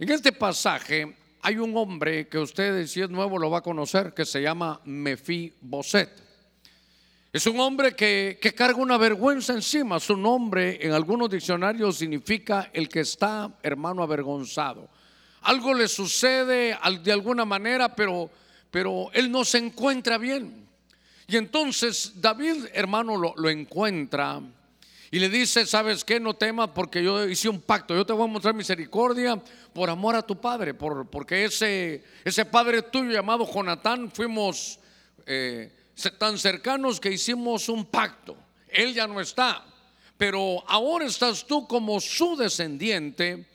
En este pasaje hay un hombre que usted, si es nuevo, lo va a conocer, que se llama Mefiboset. Es un hombre que, que carga una vergüenza encima. Su nombre en algunos diccionarios significa el que está, hermano, avergonzado. Algo le sucede de alguna manera, pero, pero él no se encuentra bien. Y entonces David, hermano, lo, lo encuentra y le dice, ¿sabes qué? No temas porque yo hice un pacto. Yo te voy a mostrar misericordia por amor a tu padre. Por, porque ese, ese padre tuyo llamado Jonatán fuimos eh, tan cercanos que hicimos un pacto. Él ya no está. Pero ahora estás tú como su descendiente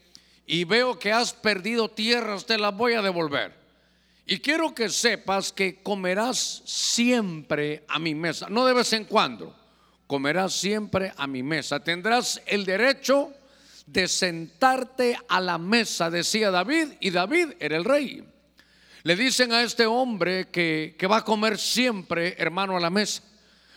y veo que has perdido tierras, te las voy a devolver. Y quiero que sepas que comerás siempre a mi mesa, no de vez en cuando comerás siempre a mi mesa. Tendrás el derecho de sentarte a la mesa, decía David, y David era el rey. Le dicen a este hombre que, que va a comer siempre, hermano, a la mesa.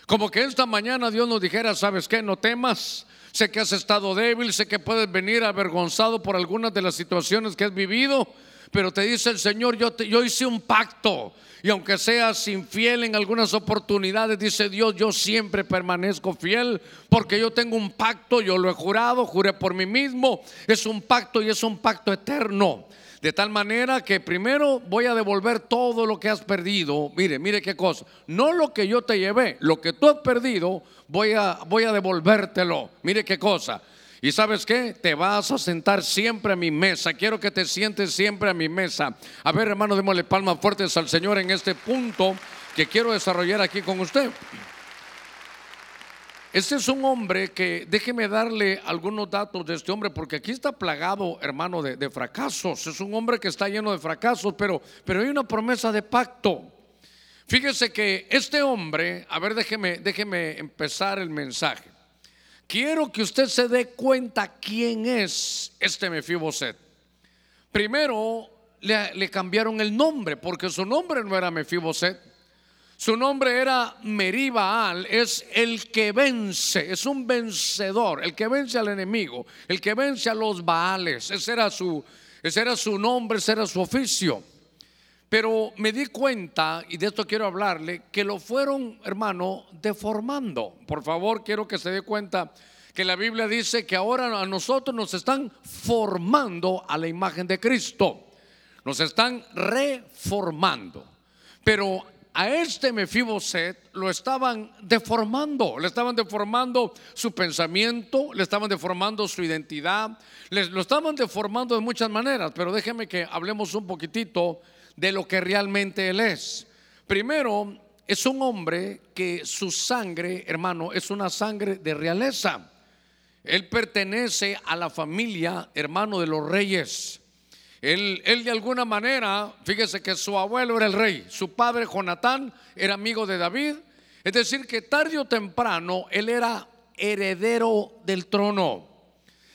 Como que esta mañana Dios nos dijera, ¿sabes qué? No temas. Sé que has estado débil, sé que puedes venir avergonzado por algunas de las situaciones que has vivido, pero te dice el Señor, yo, te, yo hice un pacto y aunque seas infiel en algunas oportunidades, dice Dios, yo siempre permanezco fiel porque yo tengo un pacto, yo lo he jurado, juré por mí mismo. Es un pacto y es un pacto eterno. De tal manera que primero voy a devolver todo lo que has perdido. Mire, mire qué cosa. No lo que yo te llevé, lo que tú has perdido, voy a, voy a devolvértelo. Mire qué cosa. Y sabes qué? Te vas a sentar siempre a mi mesa. Quiero que te sientes siempre a mi mesa. A ver, hermano, démosle palmas fuertes al Señor en este punto que quiero desarrollar aquí con usted. Este es un hombre que, déjeme darle algunos datos de este hombre, porque aquí está plagado, hermano, de, fracasos. Es un hombre que está lleno de fracasos, pero, pero hay una promesa de pacto. Fíjese que este hombre, a ver, déjeme, déjeme empezar el mensaje. Quiero que usted se dé cuenta quién es este Mefiboset. Primero le, cambiaron el nombre porque su nombre no era Mefiboset. Su nombre era Meribaal, es el que vence, es un vencedor, el que vence al enemigo, el que vence a los Baales. Ese era su, ese era su nombre, ese era su oficio. Pero me di cuenta, y de esto quiero hablarle, que lo fueron, hermano, deformando. Por favor, quiero que se dé cuenta que la Biblia dice que ahora a nosotros nos están formando a la imagen de Cristo. Nos están reformando. Pero a este Mefiboset lo estaban deformando, le estaban deformando su pensamiento, le estaban deformando su identidad, les, lo estaban deformando de muchas maneras, pero déjeme que hablemos un poquitito de lo que realmente él es. Primero, es un hombre que su sangre, hermano, es una sangre de realeza. Él pertenece a la familia, hermano, de los reyes. Él, él, de alguna manera, fíjese que su abuelo era el rey, su padre Jonatán era amigo de David, es decir, que tarde o temprano él era heredero del trono.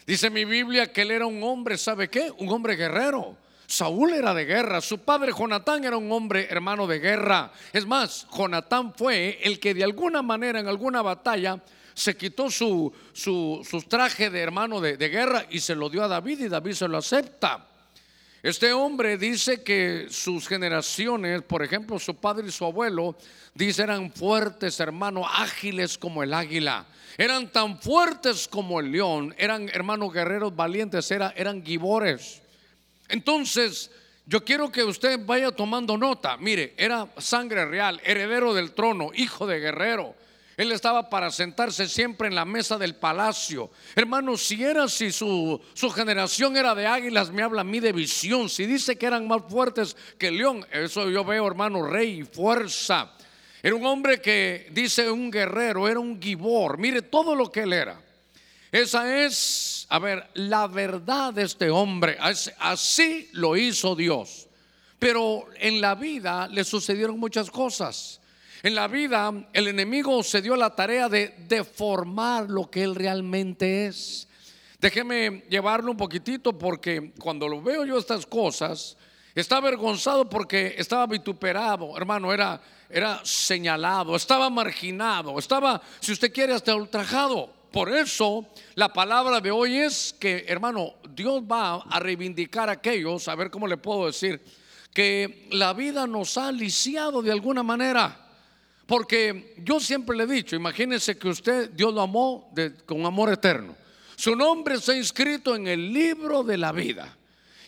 Dice mi Biblia que él era un hombre, ¿sabe qué? Un hombre guerrero. Saúl era de guerra, su padre Jonatán era un hombre hermano de guerra. Es más, Jonatán fue el que de alguna manera en alguna batalla se quitó su, su, su traje de hermano de, de guerra y se lo dio a David y David se lo acepta. Este hombre dice que sus generaciones, por ejemplo, su padre y su abuelo, dice eran fuertes, hermanos, ágiles como el águila. Eran tan fuertes como el león, eran hermanos guerreros valientes, era, eran gibores. Entonces, yo quiero que usted vaya tomando nota. Mire, era sangre real, heredero del trono, hijo de guerrero. Él estaba para sentarse siempre en la mesa del palacio. Hermano, si era si su, generación era de águilas, me habla a mí de visión. Si dice que eran más fuertes que león, eso yo veo, hermano, rey, fuerza. Era un hombre que dice un guerrero, era un gibor. Mire todo lo que él era. Esa es, a ver, la verdad de este hombre. Así lo hizo Dios. Pero en la vida le sucedieron muchas cosas. En la vida el enemigo se dio la tarea de deformar lo que él realmente es. Déjeme llevarlo un poquitito porque cuando lo veo yo estas cosas, está avergonzado porque estaba vituperado, hermano, era, era señalado, estaba marginado, estaba, si usted quiere, hasta ultrajado Por eso la palabra de hoy es que, hermano, Dios va a reivindicar a aquellos, a ver cómo le puedo decir, que la vida nos ha lisiado de alguna manera. Porque yo siempre le he dicho, imagínese que usted, Dios lo amó con amor eterno. Su nombre está inscrito en el libro de la vida.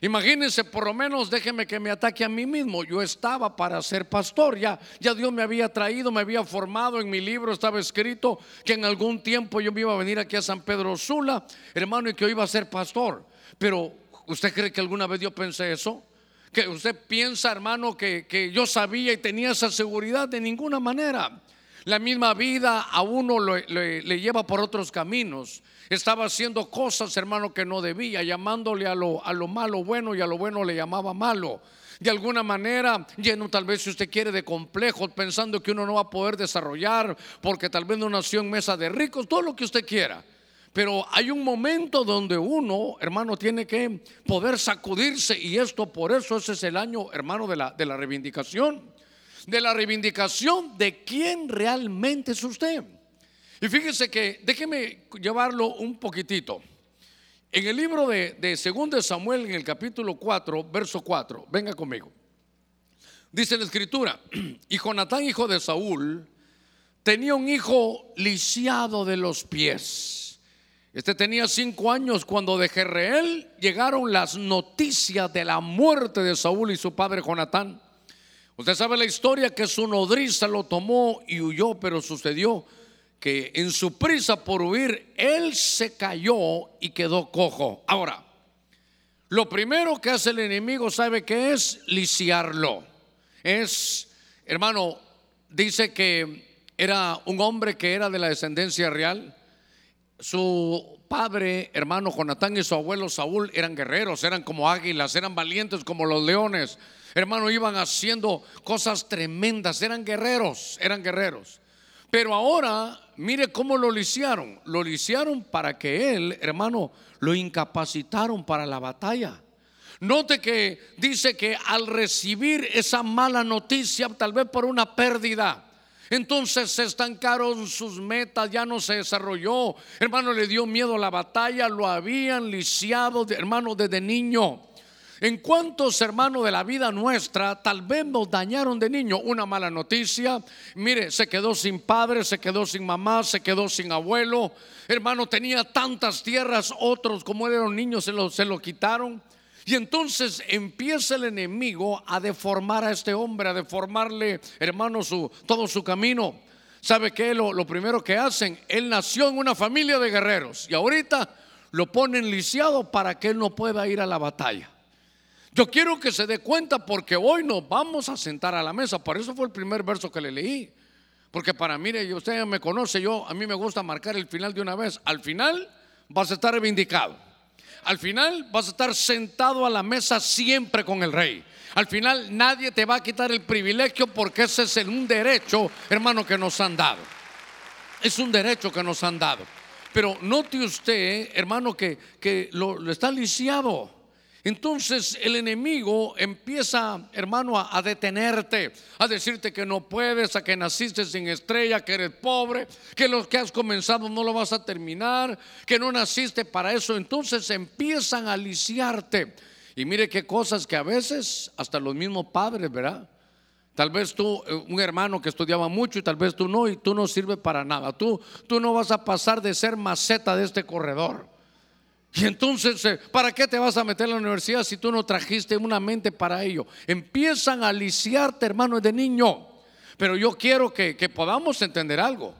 Imagínense, por lo menos déjeme que me ataque a mí mismo. Yo estaba para ser pastor, ya, ya Dios me había traído, me había formado. En mi libro estaba escrito que en algún tiempo yo me iba a venir aquí a San Pedro Sula, hermano, y que yo iba a ser pastor. Pero, ¿usted cree que alguna vez yo pensé eso? Que usted piensa, hermano, que, que yo sabía y tenía esa seguridad de ninguna manera. La misma vida a uno le, lleva por otros caminos. Estaba haciendo cosas, hermano, que no debía, llamándole a lo, a lo malo bueno y a lo bueno le llamaba malo de alguna manera lleno tal vez si usted quiere de complejos, pensando que uno no va a poder desarrollar porque tal vez no nació en mesa de ricos, todo lo que usted quiera. Pero hay un momento donde uno, hermano, tiene que poder sacudirse y esto por eso ese es el año, hermano, de la, de la reivindicación de la reivindicación de quién realmente es usted. Y fíjese que, déjeme llevarlo un poquitito. En el libro de, de 2 Samuel, en el capítulo 4, verso 4, venga conmigo. Dice la escritura, y Jonatán, hijo de Saúl, tenía un hijo lisiado de los pies. Este tenía cinco años cuando de Jerreel llegaron las noticias de la muerte de Saúl y su padre Jonatán. Usted sabe la historia que su nodriza lo tomó y huyó, pero sucedió que en su prisa por huir, él se cayó y quedó cojo. Ahora, lo primero que hace el enemigo, ¿sabe que es? Lisiarlo. Es, hermano, dice que era un hombre que era de la descendencia real. Su padre, hermano Jonatán y su abuelo Saúl eran guerreros, eran como águilas, eran valientes como los leones hermano, iban haciendo cosas tremendas, eran guerreros, eran guerreros. Pero ahora, mire cómo lo lisiaron. Lo lisiaron para que él, hermano, lo incapacitaron para la batalla. Note que dice que al recibir esa mala noticia, tal vez por una pérdida, entonces se estancaron sus metas, ya no se desarrolló. Hermano, le dio miedo a la batalla, lo habían lisiado, hermano, desde niño. ¿En cuántos hermanos de la vida nuestra tal vez nos dañaron de niño? Una mala noticia, mire, se quedó sin padre, se quedó sin mamá, se quedó sin abuelo. Hermano, tenía tantas tierras, otros como eran niños se lo, se lo quitaron. Y entonces empieza el enemigo a deformar a este hombre, a deformarle, hermano, su, todo su camino. ¿Sabe qué? Lo, lo primero que hacen, él nació en una familia de guerreros y ahorita lo ponen lisiado para que él no pueda ir a la batalla. Yo quiero que se dé cuenta porque hoy nos vamos a sentar a la mesa. Por eso fue el primer verso que le leí. Porque para mire, usted ya me conoce, yo a mí me gusta marcar el final de una vez. Al final vas a estar reivindicado. Al final vas a estar sentado a la mesa siempre con el rey. Al final nadie te va a quitar el privilegio porque ese es un derecho, hermano, que nos han dado. Es un derecho que nos han dado. Pero note usted, hermano, que, que lo, lo está lisiado. Entonces el enemigo empieza, hermano, a, detenerte, a decirte que no puedes, a que naciste sin estrella, que eres pobre, que lo que has comenzado no lo vas a terminar, que no naciste para eso. Entonces empiezan a lisiarte. Y mire qué cosas que a veces hasta los mismos padres, ¿verdad? Tal vez tú, eh, un hermano que estudiaba mucho y tal vez tú no, y tú no sirves para nada. Tú, tú no vas a pasar de ser maceta de este corredor. Y entonces, eh, ¿para qué te vas a meter en la universidad si tú no trajiste una mente para ello? Empiezan a lisiarte, hermano, de niño. Pero yo quiero que, podamos entender algo.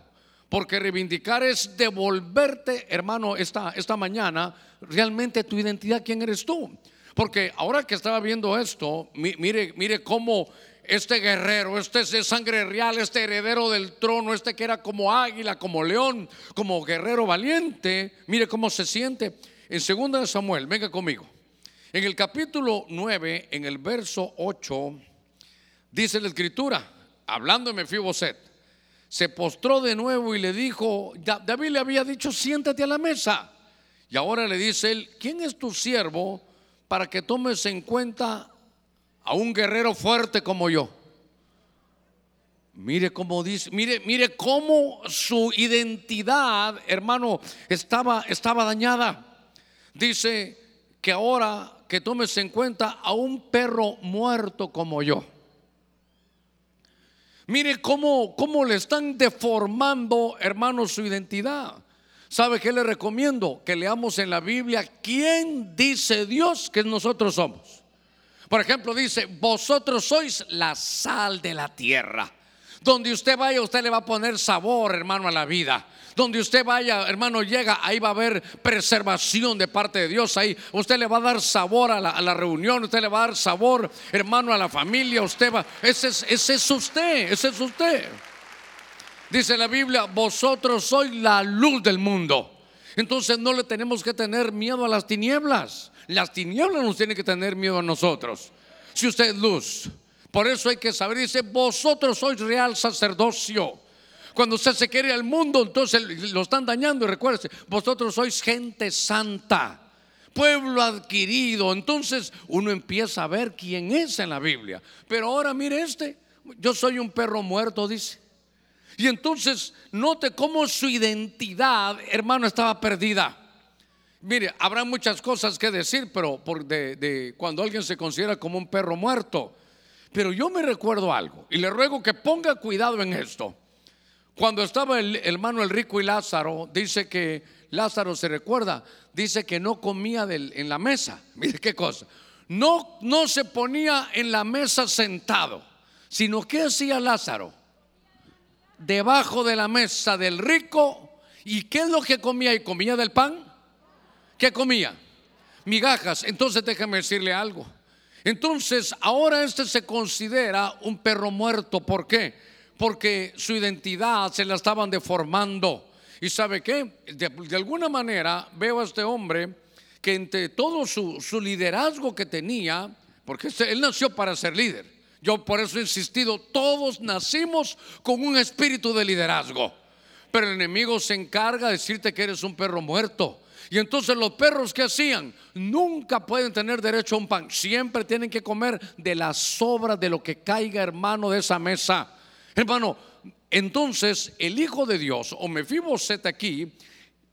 Porque reivindicar es devolverte, hermano, esta, esta mañana, realmente tu identidad, quién eres tú. Porque ahora que estaba viendo esto, mire, mire cómo este guerrero, este es de sangre real, este heredero del trono, este que era como águila, como león, como guerrero valiente, mire cómo se siente. En 2 Samuel, venga conmigo. En el capítulo 9, en el verso 8, dice la escritura, hablando de Mefiboset, se postró de nuevo y le dijo, David le había dicho, siéntate a la mesa. Y ahora le dice él, ¿quién es tu siervo para que tomes en cuenta a un guerrero fuerte como yo? Mire cómo dice, mire, mire cómo su identidad, hermano, estaba, estaba dañada. Dice que ahora que tomes en cuenta a un perro muerto como yo. Mire cómo, cómo le están deformando, hermano, su identidad. ¿Sabe qué le recomiendo? Que leamos en la Biblia quién dice Dios que nosotros somos. Por ejemplo, dice, vosotros sois la sal de la tierra. Donde usted vaya, usted le va a poner sabor, hermano, a la vida. Donde usted vaya, hermano, llega, ahí va a haber preservación de parte de Dios. Ahí usted le va a dar sabor a la, reunión, usted le va a dar sabor, hermano, a la familia. Usted va, ese es, ese es usted, ese es usted. Dice la Biblia, vosotros sois la luz del mundo. Entonces no le tenemos que tener miedo a las tinieblas. Las tinieblas nos tienen que tener miedo a nosotros. Si usted es luz, por eso hay que saber, dice, vosotros sois real sacerdocio. Cuando usted se quiere al mundo, entonces lo están dañando. Y recuérdese, vosotros sois gente santa, pueblo adquirido. Entonces uno empieza a ver quién es en la Biblia. Pero ahora mire este, yo soy un perro muerto, dice. Y entonces note cómo su identidad, hermano, estaba perdida. Mire, habrá muchas cosas que decir, pero por de, cuando alguien se considera como un perro muerto. Pero yo me recuerdo algo y le ruego que ponga cuidado en esto. Cuando estaba el hermano el rico y Lázaro, dice que Lázaro se recuerda, dice que no comía en la mesa. Mire qué cosa. No, no se ponía en la mesa sentado, sino que hacía Lázaro debajo de la mesa del rico. ¿Y qué es lo que comía? ¿Y comía del pan? ¿Qué comía? Migajas. Entonces déjame decirle algo. Entonces ahora este se considera un perro muerto. ¿Por qué? Porque su identidad se la estaban deformando. ¿Y sabe qué? De, alguna manera veo a este hombre que entre todo su, liderazgo que tenía, porque este, él nació para ser líder. Yo por eso he insistido, todos nacimos con un espíritu de liderazgo. Pero el enemigo se encarga de decirte que eres un perro muerto. Y entonces los perros que hacían nunca pueden tener derecho a un pan. Siempre tienen que comer de las sobras de lo que caiga, hermano, de esa mesa. Hermano, entonces el Hijo de Dios, o Mefiboset aquí,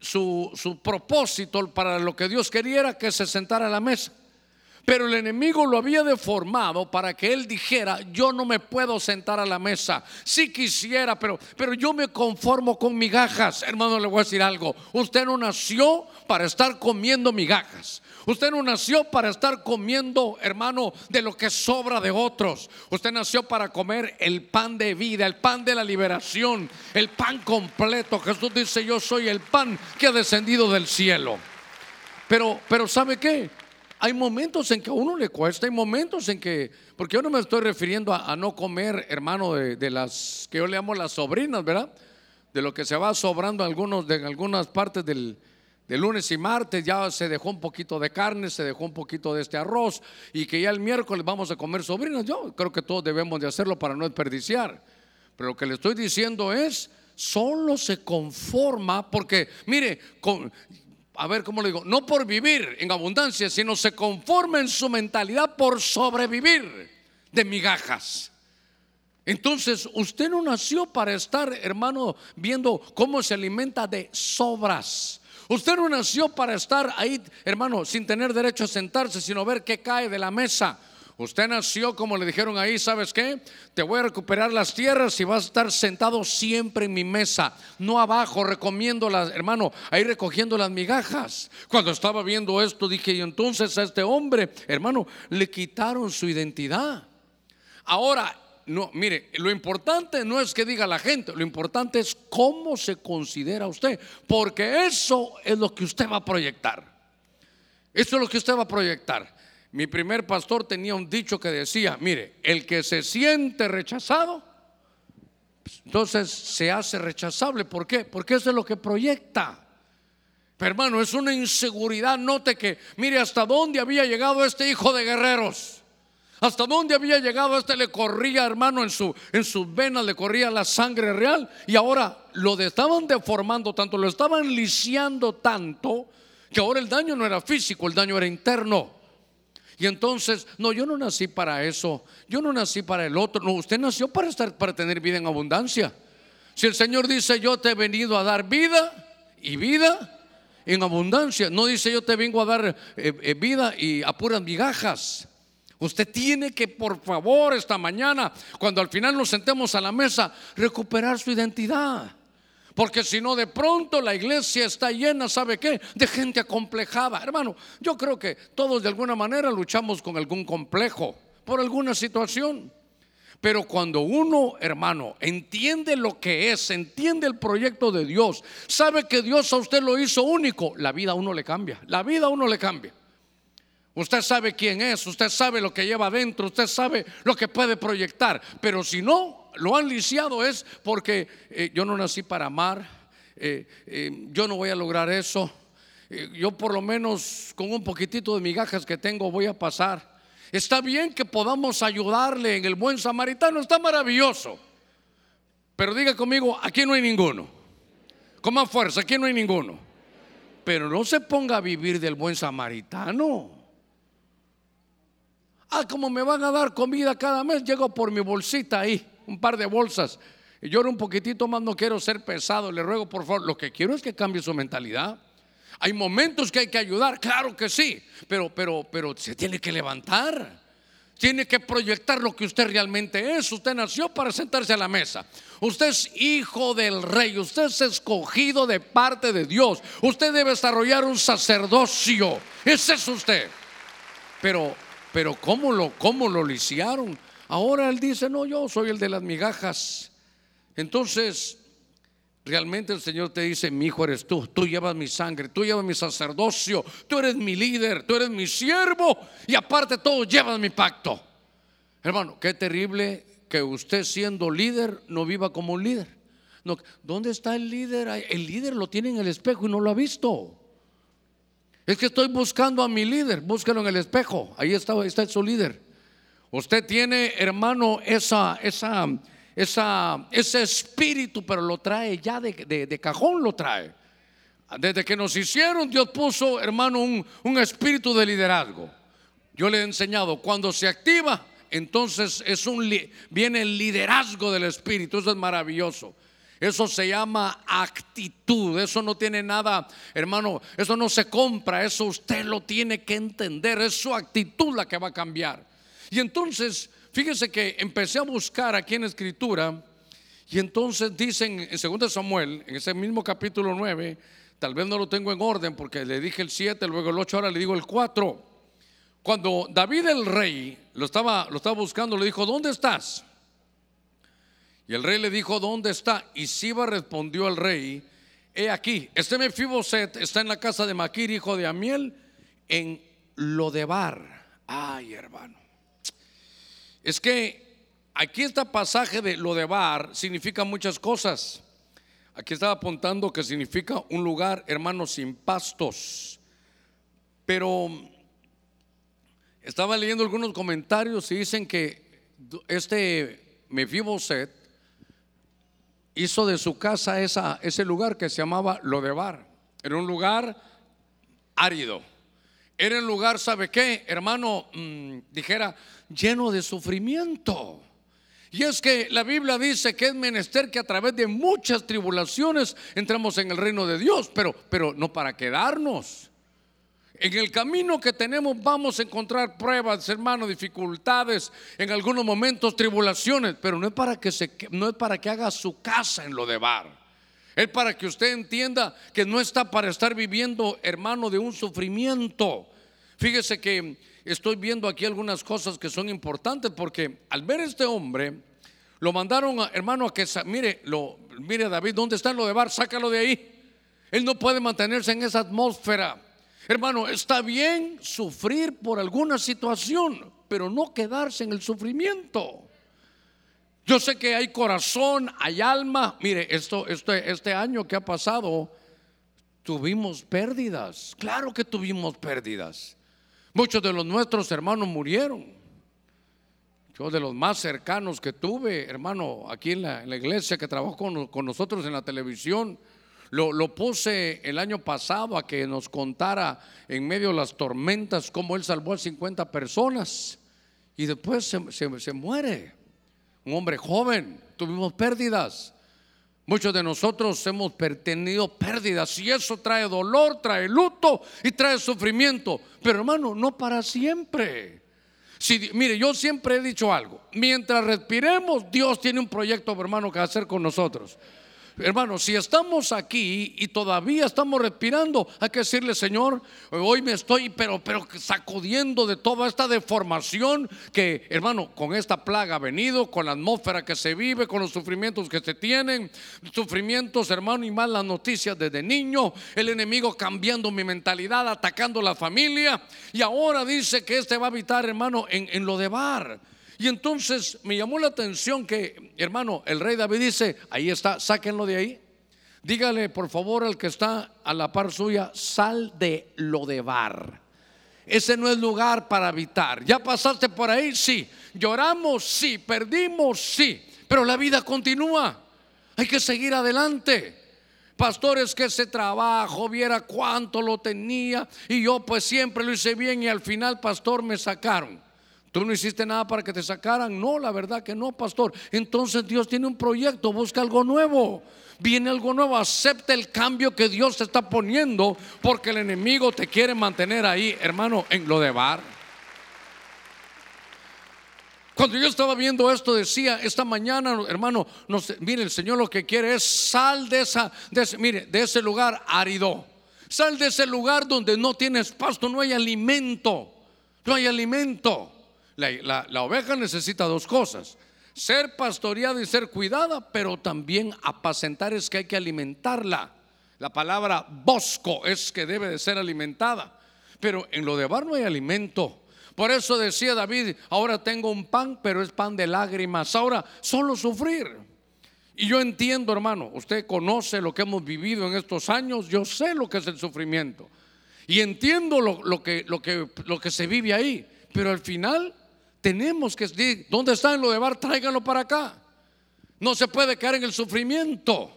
su, su propósito para lo que Dios quería era que se sentara a la mesa. Pero el enemigo lo había deformado para que él dijera, yo no me puedo sentar a la mesa. Si quisiera, pero, pero yo me conformo con migajas. Hermano, le voy a decir algo. Usted no nació para estar comiendo migajas. Usted no nació para estar comiendo, hermano, de lo que sobra de otros. Usted nació para comer el pan de vida, el pan de la liberación, el pan completo. Jesús dice, yo soy el pan que ha descendido del cielo. Pero, pero ¿sabe qué? Hay momentos en que a uno le cuesta, hay momentos en que, porque yo no me estoy refiriendo a, no comer, hermano, de, las que yo le llamo las sobrinas, ¿verdad? De lo que se va sobrando algunos, de algunas partes del, lunes y martes, ya se dejó un poquito de carne, se dejó un poquito de este arroz, y que ya el miércoles vamos a comer sobrinas. Yo creo que todos debemos de hacerlo para no desperdiciar. Pero lo que le estoy diciendo es, solo se conforma, porque mire, con, a ver cómo le digo, no por vivir en abundancia, sino se conforma en su mentalidad por sobrevivir de migajas. Entonces, usted no nació para estar, hermano, viendo cómo se alimenta de sobras. Usted no nació para estar ahí, hermano, sin tener derecho a sentarse, sino ver qué cae de la mesa. Usted nació, como le dijeron ahí, ¿sabes qué? Te voy a recuperar las tierras y vas a estar sentado siempre en mi mesa, no abajo, recomiendo las, hermano, ahí recogiendo las migajas. Cuando estaba viendo esto, dije, y entonces a este hombre, hermano, le quitaron su identidad. Ahora, no, mire, lo importante no es que diga la gente, lo importante es cómo se considera usted, porque eso es lo que usted va a proyectar. Eso es lo que usted va a proyectar. Mi primer pastor tenía un dicho que decía, mire, el que se siente rechazado, entonces se hace rechazable. ¿Por qué? Porque eso es lo que proyecta. Pero hermano, es una inseguridad. Note que, mire, hasta dónde había llegado este hijo de guerreros. Hasta dónde había llegado este le corría, hermano, en, su, en sus venas le corría la sangre real. Y ahora lo estaban deformando tanto, lo estaban lisiando tanto, que ahora el daño no era físico, el daño era interno. Y entonces, no, yo no nací para eso, yo no nací para el otro, no, usted nació para estar para tener vida en abundancia. Si el Señor dice, "Yo te he venido a dar vida y vida en abundancia", no dice, "Yo te vengo a dar eh, eh, vida y a puras migajas." Usted tiene que, por favor, esta mañana, cuando al final nos sentemos a la mesa, recuperar su identidad. Porque si no, de pronto la iglesia está llena, ¿sabe qué? De gente acomplejada. Hermano, yo creo que todos de alguna manera luchamos con algún complejo, por alguna situación. Pero cuando uno, hermano, entiende lo que es, entiende el proyecto de Dios, sabe que Dios a usted lo hizo único, la vida a uno le cambia. La vida a uno le cambia. Usted sabe quién es, usted sabe lo que lleva adentro, usted sabe lo que puede proyectar. Pero si no, lo han lisiado es porque eh, yo no nací para amar, eh, eh, yo no voy a lograr eso, yo por lo menos con un poquitito de migajas que tengo voy a pasar. Está bien que podamos ayudarle en el buen samaritano, está maravilloso. Pero diga conmigo, aquí no hay ninguno. Con más fuerza, aquí no hay ninguno. Pero no se ponga a vivir del buen samaritano. Ah, como me van a dar comida cada mes, llego por mi bolsita ahí un par de bolsas. Y lloro un poquitito más, no quiero ser pesado, le ruego por favor, lo que quiero es que cambie su mentalidad. Hay momentos que hay que ayudar, claro que sí, pero, pero, pero se tiene que levantar. Tiene que proyectar lo que usted realmente es. Usted nació para sentarse a la mesa. Usted es hijo del rey. Usted es escogido de parte de Dios. Usted debe desarrollar un sacerdocio. Ese es usted. Pero, pero ¿cómo lo, cómo lo lisiaron? Ahora él dice, no, yo soy el de las migajas. Entonces, realmente el Señor te dice, mi hijo eres tú, tú llevas mi sangre, tú llevas mi sacerdocio, tú eres mi líder, tú eres mi siervo y aparte todo llevas mi pacto. Hermano, qué terrible que usted siendo líder no viva como un líder. No, ¿Dónde está el líder? El líder lo tiene en el espejo y no lo ha visto. Es que estoy buscando a mi líder, búscalo en el espejo, ahí está, ahí está su líder. Usted tiene, hermano, esa, esa, esa, ese espíritu, pero lo trae ya de, cajón, lo trae. Desde que nos hicieron, Dios puso, hermano, un, un espíritu de liderazgo. Yo le he enseñado, cuando se activa, entonces es un, viene el liderazgo del espíritu. Eso es maravilloso. Eso se llama actitud. Eso no tiene nada, hermano. Eso no se compra. Eso usted lo tiene que entender. Es su actitud la que va a cambiar. Y entonces, fíjese que empecé a buscar aquí en escritura y entonces dicen en 2 Samuel, en ese mismo capítulo 9, tal vez no lo tengo en orden porque le dije el 7, luego el 8, ahora le digo el 4. Cuando David el rey lo estaba, lo estaba buscando, le dijo, ¿dónde estás? Y el rey le dijo, ¿dónde está? Y Siba respondió al rey, he aquí, este Mefiboset está en la casa de Maquir, hijo de Amiel, en Lodebar. Ay, hermano. Es que aquí este pasaje de lo de bar significa muchas cosas. Aquí estaba apuntando que significa un lugar, hermanos, sin pastos. Pero estaba leyendo algunos comentarios y dicen que este Mefiboset hizo de su casa esa, ese lugar que se llamaba Lodebar. Era un lugar árido. Era un lugar, ¿sabe qué? Hermano, mm, dijera, lleno de sufrimiento. Y es que la Biblia dice que es menester que a través de muchas tribulaciones entramos en el reino de Dios, pero, pero no para quedarnos. En el camino que tenemos vamos a encontrar pruebas, hermano, dificultades, en algunos momentos tribulaciones, pero no es para que se no es para que haga su casa en lo de bar. Es para que usted entienda que no está para estar viviendo, hermano, de un sufrimiento. Fíjese que estoy viendo aquí algunas cosas que son importantes porque al ver a este hombre, lo mandaron, hermano, a que, mire, lo, mire David, ¿dónde está lo de Bar? Sácalo de ahí. Él no puede mantenerse en esa atmósfera. Hermano, está bien sufrir por alguna situación, pero no quedarse en el sufrimiento. Yo sé que hay corazón, hay alma. Mire, esto, este, este año que ha pasado, tuvimos pérdidas. Claro que tuvimos pérdidas. Muchos de los nuestros hermanos murieron. Yo de los más cercanos que tuve, hermano, aquí en la, iglesia que trabajó con, nosotros en la televisión, lo, puse el año pasado a que nos contara en medio de las tormentas cómo él salvó a 50 personas y después se muere. Un hombre joven, tuvimos pérdidas. Muchos de nosotros hemos tenido pérdidas y eso trae dolor, trae luto y trae sufrimiento. Pero hermano, no para siempre. Si, mire, yo siempre he dicho algo. Mientras respiremos, Dios tiene un proyecto, hermano, que hacer con nosotros. Hermanos, si estamos aquí y todavía estamos respirando, hay que decirle, Señor, hoy me estoy, pero, pero sacudiendo de toda esta deformación que, hermano, con esta plaga ha venido, con la atmósfera que se vive, con los sufrimientos que se tienen, sufrimientos, hermano, y malas noticias desde niño, el enemigo cambiando mi mentalidad, atacando la familia, y ahora dice que este va a habitar, hermano, en, en lo de bar. Y entonces me llamó la atención que, hermano, el rey David dice, ahí está, sáquenlo de ahí. Dígale, por favor, al que está a la par suya, sal de lo de bar. Ese no es lugar para habitar. ¿Ya pasaste por ahí? Sí. Lloramos, sí. Perdimos, sí. Pero la vida continúa. Hay que seguir adelante. Pastores que ese trabajo viera cuánto lo tenía y yo pues siempre lo hice bien y al final, pastor, me sacaron. Tú no hiciste nada para que te sacaran. No, la verdad que no, pastor. Entonces Dios tiene un proyecto, busca algo nuevo. Viene algo nuevo, acepta el cambio que Dios te está poniendo porque el enemigo te quiere mantener ahí, hermano, en lo de bar. Cuando yo estaba viendo esto decía, esta mañana, hermano, mire, el Señor lo que quiere es sal de mire, de ese lugar árido. Sal de ese lugar donde no tienes pasto, no hay alimento. No hay alimento. La, oveja necesita dos cosas. Ser pastoreada y ser cuidada, pero también apacentar es que hay que alimentarla. La palabra bosco es que debe de ser alimentada. Pero en lo de bar no hay alimento. Por eso decía David, ahora tengo un pan, pero es pan de lágrimas. Ahora solo sufrir. Y yo entiendo, hermano, usted conoce lo que hemos vivido en estos años, yo sé lo que es el sufrimiento. Y entiendo lo, que, se vive ahí. Pero al final tenemos que decir, ¿dónde está en lo de bar? Tráiganlo para acá. No se puede caer en el sufrimiento.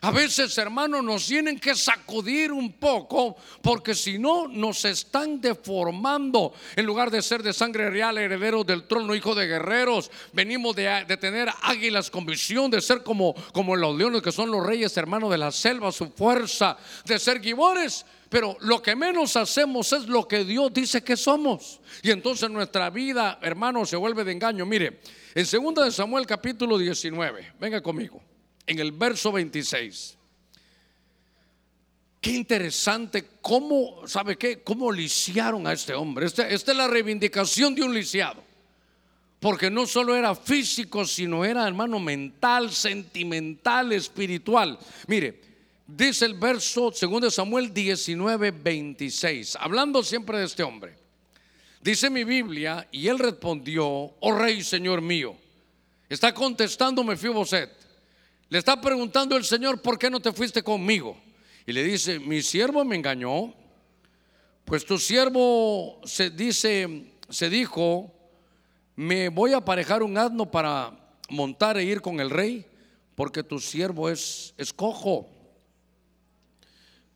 A veces, hermanos, nos tienen que sacudir un poco porque si no nos están deformando. En lugar de ser de sangre real, herederos del trono, hijo de guerreros, venimos de, tener águilas con visión, de ser como, como los leones que son los reyes, hermanos de la selva, su fuerza, de ser gibones. Pero lo que menos hacemos es lo que Dios dice que somos. Y entonces nuestra vida, hermano, se vuelve de engaño. Mire, en 2 de Samuel capítulo 19, venga conmigo, en el verso 26. Qué interesante cómo, ¿sabe qué? Cómo lisiaron a este hombre. Esta, esta es la reivindicación de un lisiado. Porque no solo era físico, sino era, hermano, mental, sentimental, espiritual. Mire, Dice el verso 2 Samuel 19, 26, hablando siempre de este hombre. Dice mi Biblia, y él respondió, oh rey, señor mío. Está contestando Mefiboset. Le está preguntando el Señor, ¿por qué no te fuiste conmigo? Y le dice, mi siervo me engañó. Pues tu siervo se dice, se dijo, me voy a aparejar un asno para montar e ir con el rey, porque tu siervo es, es cojo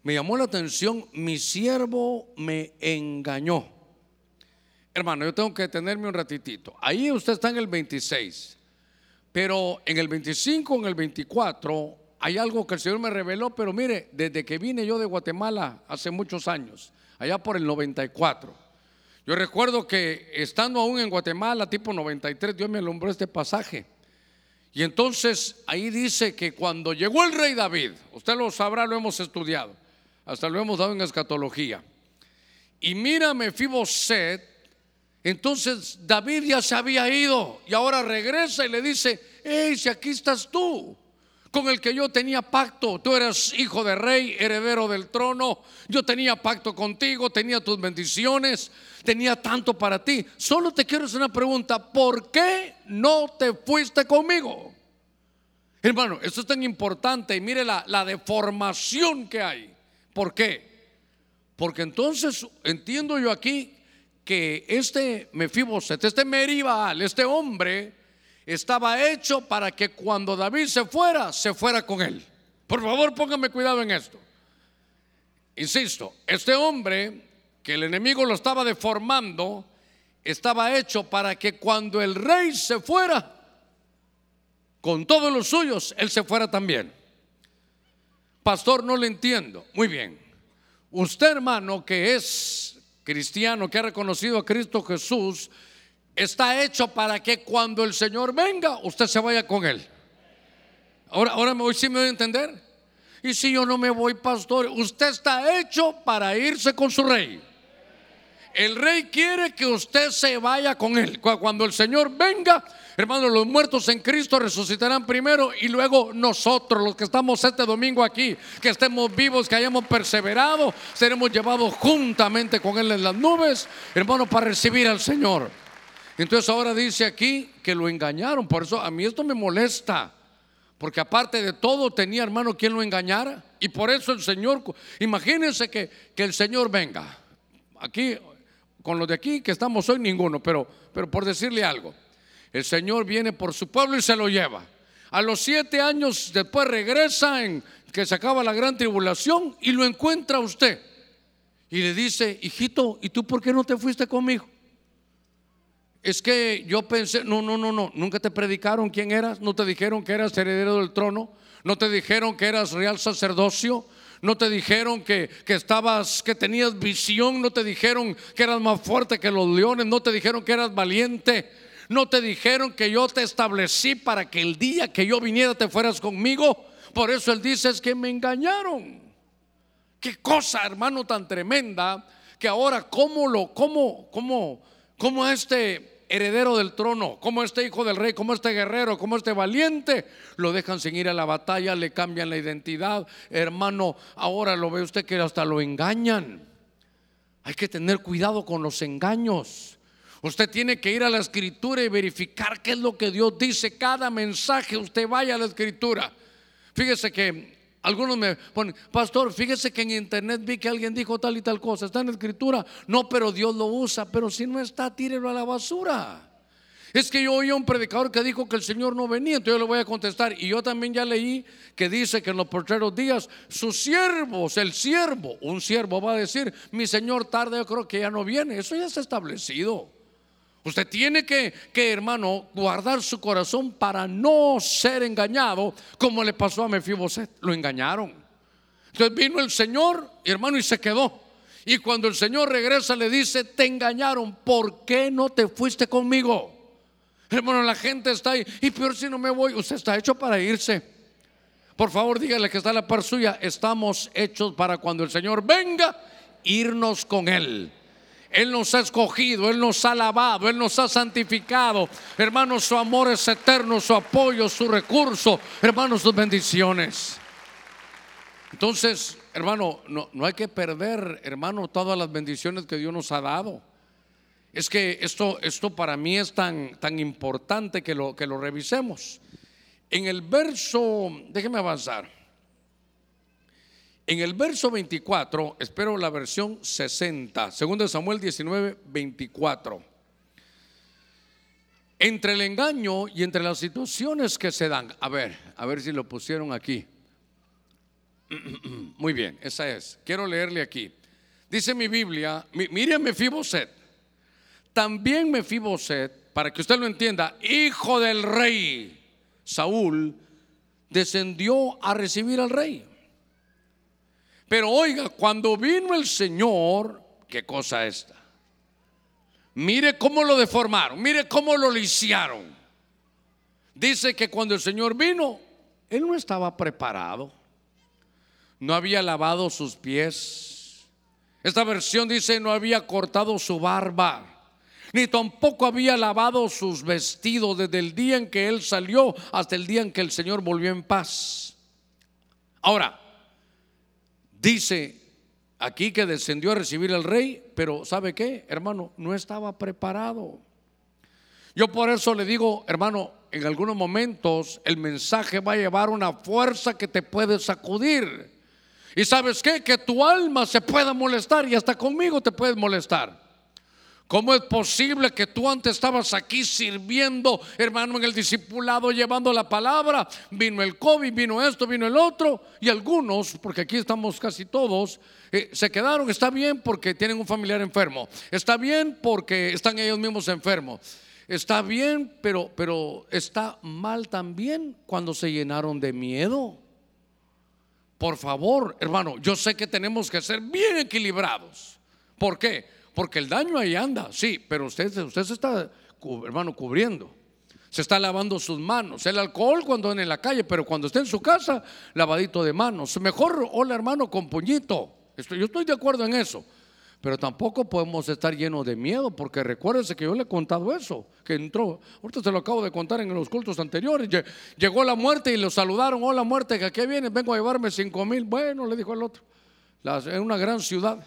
me llamó la atención, mi siervo me engañó. Hermano, yo tengo que detenerme un ratitito. Ahí usted está en el 26, pero en el 25, en el 24, hay algo que el Señor me reveló, pero mire, desde que vine yo de Guatemala hace muchos años, allá por el 94, yo recuerdo que estando aún en Guatemala, tipo 93, Dios me alumbró este pasaje. Y entonces ahí dice que cuando llegó el rey David, usted lo sabrá, lo hemos estudiado hasta lo hemos dado en escatología. Y mira Mefiboset, entonces David ya se había ido y ahora regresa y le dice, hey, si aquí estás tú, con el que yo tenía pacto, tú eras hijo de rey, heredero del trono, yo tenía pacto contigo, tenía tus bendiciones, tenía tanto para ti. Solo te quiero hacer una pregunta, ¿por qué no te fuiste conmigo? Hermano, esto es tan importante y mire la, la deformación que hay. ¿Por qué? Porque entonces entiendo yo aquí que este Mefiboset, este Meribal, este hombre, estaba hecho para que cuando David se fuera, se fuera con él. Por favor, póngame cuidado en esto. Insisto, este hombre que el enemigo lo estaba deformando, estaba hecho para que cuando el rey se fuera, con todos los suyos, él se fuera también. Pastor, no le entiendo. Muy bien. Usted, hermano, que es cristiano, que ha reconocido a Cristo Jesús, está hecho para que cuando el Señor venga, usted se vaya con él. Ahora, ahora me voy, si me voy a entender. Y si yo no me voy, pastor, usted está hecho para irse con su rey. El rey quiere que usted se vaya con él. Cuando el Señor venga, hermanos, los muertos en Cristo resucitarán primero y luego nosotros, los que estamos este domingo aquí, que estemos vivos, que hayamos perseverado, seremos llevados juntamente con él en las nubes, hermanos, para recibir al Señor. Entonces ahora dice aquí que lo engañaron. Por eso a mí esto me molesta. Porque aparte de todo tenía hermano quien lo engañara. Y por eso el Señor, imagínense que, que el Señor venga. Aquí con los de aquí que estamos hoy ninguno, pero, pero por decirle algo, el Señor viene por su pueblo y se lo lleva. A los siete años después regresa en que se acaba la gran tribulación y lo encuentra usted. Y le dice, hijito, ¿y tú por qué no te fuiste conmigo? Es que yo pensé, no, no, no, no, nunca te predicaron quién eras, no te dijeron que eras heredero del trono, no te dijeron que eras real sacerdocio, no te dijeron que, estabas, que tenías visión, no te dijeron que eras más fuerte que los leones, no te dijeron que eras valiente, no te dijeron que yo te establecí para que el día que yo viniera te fueras conmigo. Por eso él dice es que me engañaron. Qué cosa, hermano, tan tremenda que ahora cómo lo, cómo, cómo, cómo este heredero del trono, como este hijo del rey, como este guerrero, como este valiente, lo dejan sin ir a la batalla, le cambian la identidad. Hermano, ahora lo ve usted que hasta lo engañan. Hay que tener cuidado con los engaños. Usted tiene que ir a la escritura y verificar qué es lo que Dios dice. Cada mensaje usted vaya a la escritura. Fíjese que algunos me ponen, pastor, fíjese que en internet vi que alguien dijo tal y tal cosa. Está en la escritura. No, pero Dios lo usa. Pero si no está, tírelo a la basura. Es que yo oí a un predicador que dijo que el Señor no venía, entonces yo le voy a contestar. Y yo también ya leí que dice que en los porteros días sus siervos, el siervo, un siervo va a decir, mi Señor tarde, yo creo que ya no viene. Eso ya está establecido. Usted tiene que, hermano, guardar su corazón para no ser engañado, como le pasó a Mefiboset. Lo engañaron. Entonces vino el Señor, hermano, y se quedó. Y cuando el Señor regresa, le dice: Te engañaron, ¿por qué no te fuiste conmigo? Hermano, la gente está ahí. Y peor si no me voy, usted está hecho para irse. Por favor, dígale que está la par suya. Estamos hechos para cuando el Señor venga, irnos con Él. Él nos ha escogido, Él nos ha lavado, Él nos ha santificado. Hermanos, su amor es eterno, su apoyo, su recurso, hermanos, sus bendiciones. Entonces, hermano, no, no hay que perder, hermano, todas las bendiciones que Dios nos ha dado. Es que esto, esto para mí es tan, tan importante que lo, que lo revisemos. En el verso, déjeme avanzar. En el verso 24, espero la versión 60, segundo Samuel 19, 24. Entre el engaño y entre las situaciones que se dan, a ver, a ver si lo pusieron aquí. Muy bien, esa es. Quiero leerle aquí. Dice mi Biblia, mire Mefiboset. También Mefiboset, para que usted lo entienda, hijo del rey Saúl, descendió a recibir al rey. Pero oiga, cuando vino el Señor, ¿qué cosa esta? Mire cómo lo deformaron, mire cómo lo lisiaron. Dice que cuando el Señor vino, Él no estaba preparado. No había lavado sus pies. Esta versión dice no había cortado su barba. Ni tampoco había lavado sus vestidos desde el día en que Él salió hasta el día en que el Señor volvió en paz. Ahora, Dice aquí que descendió a recibir al rey, pero ¿sabe qué, hermano? No estaba preparado. Yo por eso le digo, hermano, en algunos momentos el mensaje va a llevar una fuerza que te puede sacudir. Y sabes qué, que tu alma se pueda molestar y hasta conmigo te puedes molestar. ¿Cómo es posible que tú antes estabas aquí sirviendo, hermano, en el discipulado, llevando la palabra? Vino el COVID, vino esto, vino el otro. Y algunos, porque aquí estamos casi todos, eh, se quedaron. Está bien porque tienen un familiar enfermo. Está bien porque están ellos mismos enfermos. Está bien, pero, pero está mal también cuando se llenaron de miedo. Por favor, hermano, yo sé que tenemos que ser bien equilibrados. ¿Por qué? Porque el daño ahí anda, sí, pero usted, usted se está, hermano, cubriendo. Se está lavando sus manos. El alcohol cuando en la calle, pero cuando esté en su casa, lavadito de manos. Mejor, hola hermano, con puñito. yo estoy de acuerdo en eso. Pero tampoco podemos estar llenos de miedo, porque recuérdese que yo le he contado eso, que entró, ahorita se lo acabo de contar en los cultos anteriores, llegó la muerte y lo saludaron, hola muerte, que aquí viene, vengo a llevarme cinco mil, bueno, le dijo el otro, en una gran ciudad.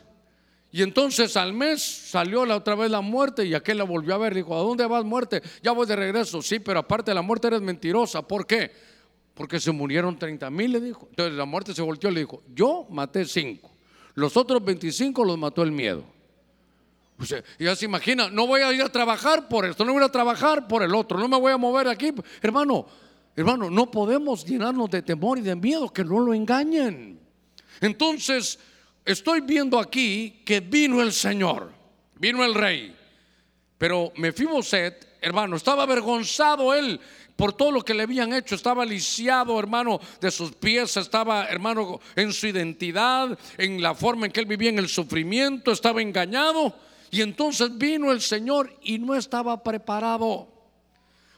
Y entonces al mes salió la otra vez la muerte y aquel la volvió a ver. Dijo, ¿a dónde vas muerte? Ya voy de regreso. Sí, pero aparte de la muerte eres mentirosa. ¿Por qué? Porque se murieron 30 mil, le dijo. Entonces la muerte se volteó y le dijo, yo maté cinco. Los otros 25 los mató el miedo. y ya se imagina, no voy a ir a trabajar por esto, no voy a trabajar por el otro, no me voy a mover aquí. Hermano, hermano, no podemos llenarnos de temor y de miedo, que no lo engañen. Entonces, estoy viendo aquí que vino el Señor, vino el rey. Pero Mefiboset, hermano, estaba avergonzado él por todo lo que le habían hecho, estaba lisiado, hermano, de sus pies, estaba, hermano, en su identidad, en la forma en que él vivía en el sufrimiento, estaba engañado. Y entonces vino el Señor y no estaba preparado.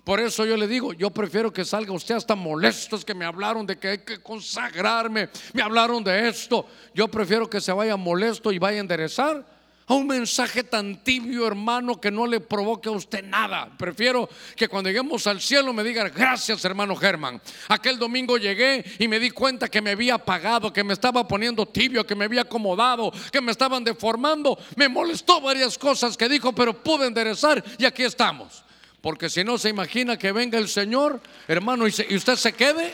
Por eso yo le digo, yo prefiero que salga usted hasta molesto, es que me hablaron de que hay que consagrarme, me hablaron de esto. Yo prefiero que se vaya molesto y vaya a enderezar a un mensaje tan tibio, hermano, que no le provoque a usted nada. Prefiero que cuando lleguemos al cielo me diga, gracias, hermano Germán. Aquel domingo llegué y me di cuenta que me había apagado, que me estaba poniendo tibio, que me había acomodado, que me estaban deformando. Me molestó varias cosas que dijo, pero pude enderezar y aquí estamos. Porque si no se imagina que venga el Señor, hermano, y, usted se quede.